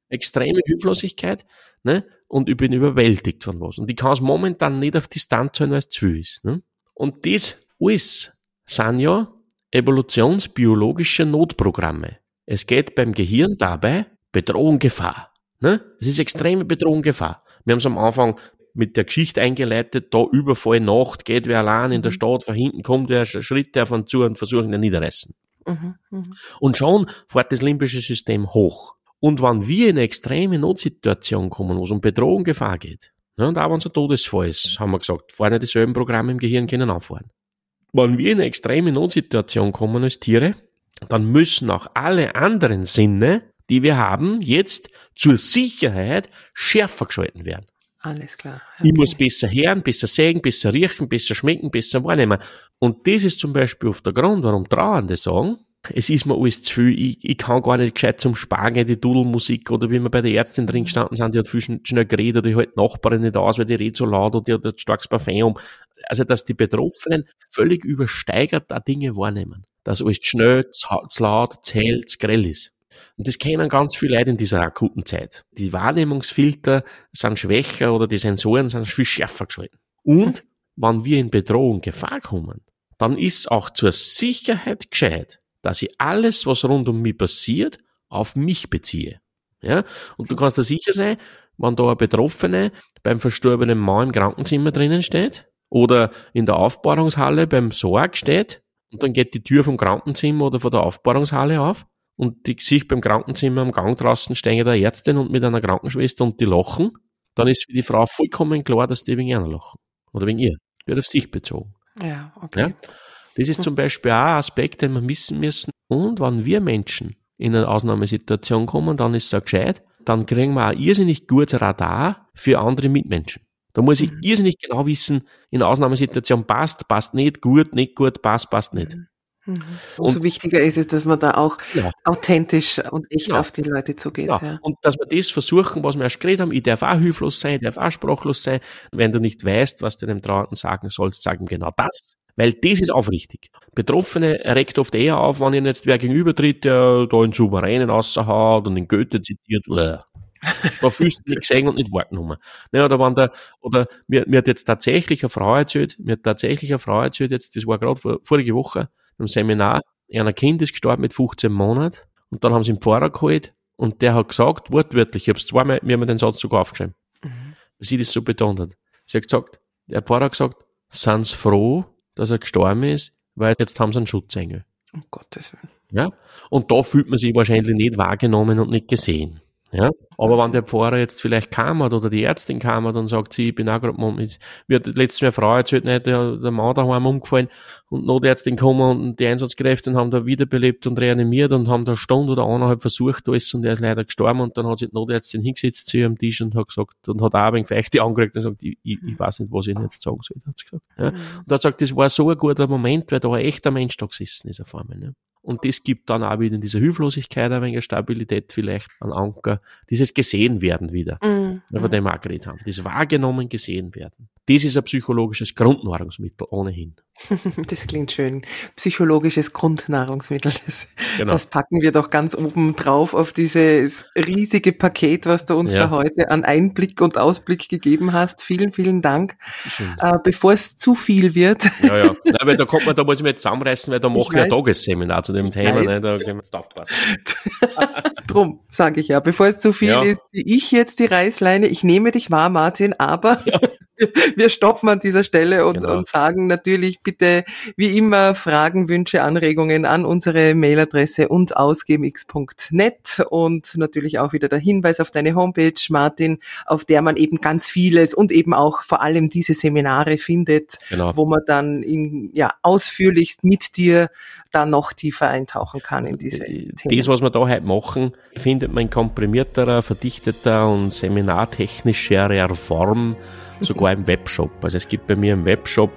Extreme Hilflosigkeit, ne? Und ich bin überwältigt von was. Und ich kann es momentan nicht auf Distanz halten, weil es zu viel ist, ne? Und das alles sind ja evolutionsbiologische Notprogramme. Es geht beim Gehirn dabei Bedrohung, Gefahr. Ne? Es ist extreme Bedrohung, Gefahr. Wir haben es am Anfang mit der Geschichte eingeleitet, da Überfall, Nacht, geht wer allein in der mhm. Stadt, von hinten kommt wer Schritte auf und zu und versuchen ihn niederreißen. Mhm, mh. Und schon fährt das limbische System hoch. Und wenn wir in eine extreme Notsituation kommen, wo es um Bedrohung, Gefahr geht, ne, und auch wenn es ein Todesfall ist, haben wir gesagt, vorne dieselben Programme im Gehirn können anfahren. Wenn wir in eine extreme Notsituation kommen als Tiere, dann müssen auch alle anderen Sinne, die wir haben, jetzt zur Sicherheit schärfer geschalten werden. Alles klar. Okay. Ich muss besser hören, besser sehen, besser riechen, besser schmecken, besser wahrnehmen. Und das ist zum Beispiel oft der Grund, warum Trauernde sagen, es ist mir alles zu viel, ich, ich kann gar nicht gescheit zum Sparen, die Dudelmusik oder wie wir bei der Ärztin drin gestanden sind, die hat viel schnell geredet oder ich halt Nachbarin nicht aus, weil die redet so laut oder die hat ein starkes Parfum um. Also, dass die Betroffenen völlig übersteigert da Dinge wahrnehmen. Dass alles schnell, zu, laut, zu hell, zu grell ist. Und das kennen ganz viele Leute in dieser akuten Zeit. Die Wahrnehmungsfilter sind schwächer oder die Sensoren sind viel schärfer geschalten. Und wenn wir in Bedrohung, Gefahr kommen, dann ist auch zur Sicherheit gescheit, dass ich alles, was rund um mich passiert, auf mich beziehe. Ja? Und du kannst da sicher sein, wenn da eine Betroffene beim verstorbenen Mann im Krankenzimmer drinnen steht oder in der Aufbahrungshalle beim Sorg steht und dann geht die Tür vom Krankenzimmer oder von der Aufbahrungshalle auf und die sich beim Krankenzimmer am Gang draußen stehen der Ärztin und mit einer Krankenschwester und die lachen, dann ist für die Frau vollkommen klar, dass die wegen einer lachen. Oder wegen ihr. Wird auf sich bezogen. Ja, okay. Ja? Das ist zum Beispiel auch ein Aspekt, den wir wissen müssen. Und wenn wir Menschen in eine Ausnahmesituation kommen, dann ist es auch gescheit, dann kriegen wir auch irrsinnig gutes Radar für andere Mitmenschen. Da muss ich mhm. irrsinnig genau wissen, in einer Ausnahmesituation passt, passt nicht, gut, nicht gut, passt, passt nicht. Mhm. Mhm. Umso wichtiger ist es, dass man da auch ja. authentisch und echt ja. auf die Leute zugeht. Ja. Und dass wir das versuchen, was wir erst geredet haben, ich darf auch hilflos sein, ich darf auch sprachlos sein. Wenn du nicht weißt, was du dem Trauernden sagen sollst, sagen genau das Weil das ist aufrichtig. Betroffene regt oft eher auf, wenn ihnen jetzt wer gegenübertritt, der da in Souveränen raushaut und in Goethe zitiert. Da fühlst du nicht gesehen und nicht wahrgenommen. Ne, oder wenn der, oder mir, mir hat jetzt tatsächlich eine Frau erzählt, mir hat tatsächlich eine Frau erzählt, jetzt, das war gerade vor, vorige Woche im Seminar, ein Kind ist gestorben mit 15 Monaten und dann haben sie ihn Pfarrer geholt und der hat gesagt, wortwörtlich, ich habe es zweimal, mir haben den Satz sogar aufgeschrieben, mhm. sie das so betont hat. Sie hat gesagt, der Pfarrer hat gesagt, sind sie froh, dass er gestorben ist, weil jetzt haben sie einen Schutzengel. Um Gottes Willen. Ja? Und da fühlt man sich wahrscheinlich nicht wahrgenommen und nicht gesehen. Ja? Aber wenn der Pfarrer jetzt vielleicht kam hat oder die Ärztin kam hat und sagt, sie, ich bin auch gerade mir hat letztens eine Frau erzählt, nicht, der, der Mann daheim umgefallen und Notärztin gekommen und die Einsatzkräfte haben da wiederbelebt und reanimiert und haben da eine Stunde oder eineinhalb versucht alles und er ist leider gestorben und dann hat sich die Notärztin hingesetzt zu ihrem Tisch und hat gesagt und hat auch ein wenig feuchte angeregt und gesagt, ich, ich, ich weiß nicht, was ich Ihnen jetzt sagen soll, hat sie gesagt. Ja? Mhm. Und hat gesagt, das war so ein guter Moment, weil da ein echter Mensch da gesessen ist auf einmal. Ne? Und das gibt dann auch wieder in dieser Hilflosigkeit ein wenig Stabilität vielleicht an Anker. Dieses gesehen werden wieder, mhm. von dem wir auch geredet haben. Das wahrgenommen gesehen werden. Das ist ein psychologisches Grundnahrungsmittel ohnehin. Das klingt schön. Psychologisches Grundnahrungsmittel. Das, genau. das, packen wir doch ganz oben drauf auf dieses riesige Paket, was du uns ja. da heute an Einblick und Ausblick gegeben hast. Vielen, vielen Dank. Äh, bevor es zu viel wird. Ja, ja. Nein, weil da kommt man, da muss ich mir jetzt zusammenreißen, weil da mache ich, ich ein Tagesseminar zu dem Thema. Ne? Da gehen wir jetzt aufpassen. Drum, sage ich ja. Bevor es zu viel ja. ist, ich jetzt die Reißleine. Ich nehme dich wahr, Martin, aber ja. wir stoppen an dieser Stelle und, genau. und sagen natürlich bitte wie immer Fragen, Wünsche, Anregungen an unsere Mailadresse und ausgmx.net und natürlich auch wieder der Hinweis auf deine Homepage, Martin, auf der man eben ganz vieles und eben auch vor allem diese Seminare findet, genau. wo man dann in, ja, ausführlichst mit dir da noch tiefer eintauchen kann in diese Themen. Das, was wir da heute machen, findet man in komprimierterer, verdichteter und seminartechnischerer Form sogar im Webshop. Also es gibt bei mir im Webshop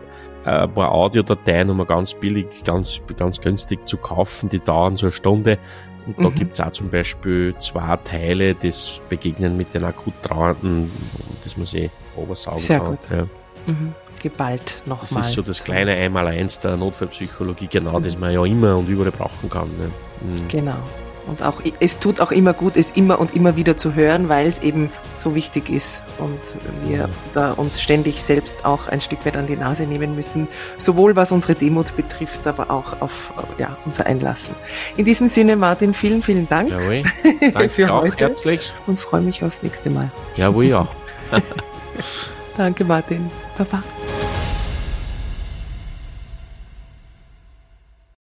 äh, ein paar Audiodateien, um ganz billig, ganz, ganz günstig zu kaufen. Die dauern so eine Stunde. Und da mhm. gibt es auch zum Beispiel zwei Teile, das Begegnen mit den akut Trauernden, das man sich obersaugen Sehr kann. Gut. Ja. Mhm. Geballt nochmal. Das ist so das kleine Einmaleins der Notfallpsychologie, genau, mhm. das man ja immer und überall brauchen kann. Ne? Genau. Und auch, es tut auch immer gut, es immer und immer wieder zu hören, weil es eben so wichtig ist und wir da uns ständig selbst auch ein Stück weit an die Nase nehmen müssen, sowohl was unsere Demut betrifft, aber auch auf ja, unser Einlassen. In diesem Sinne, Martin, vielen, vielen Dank Jawohl. Danke für auch heute herzlichst. und freue mich aufs nächste Mal. Jawohl, auch. Danke, Martin. Baba.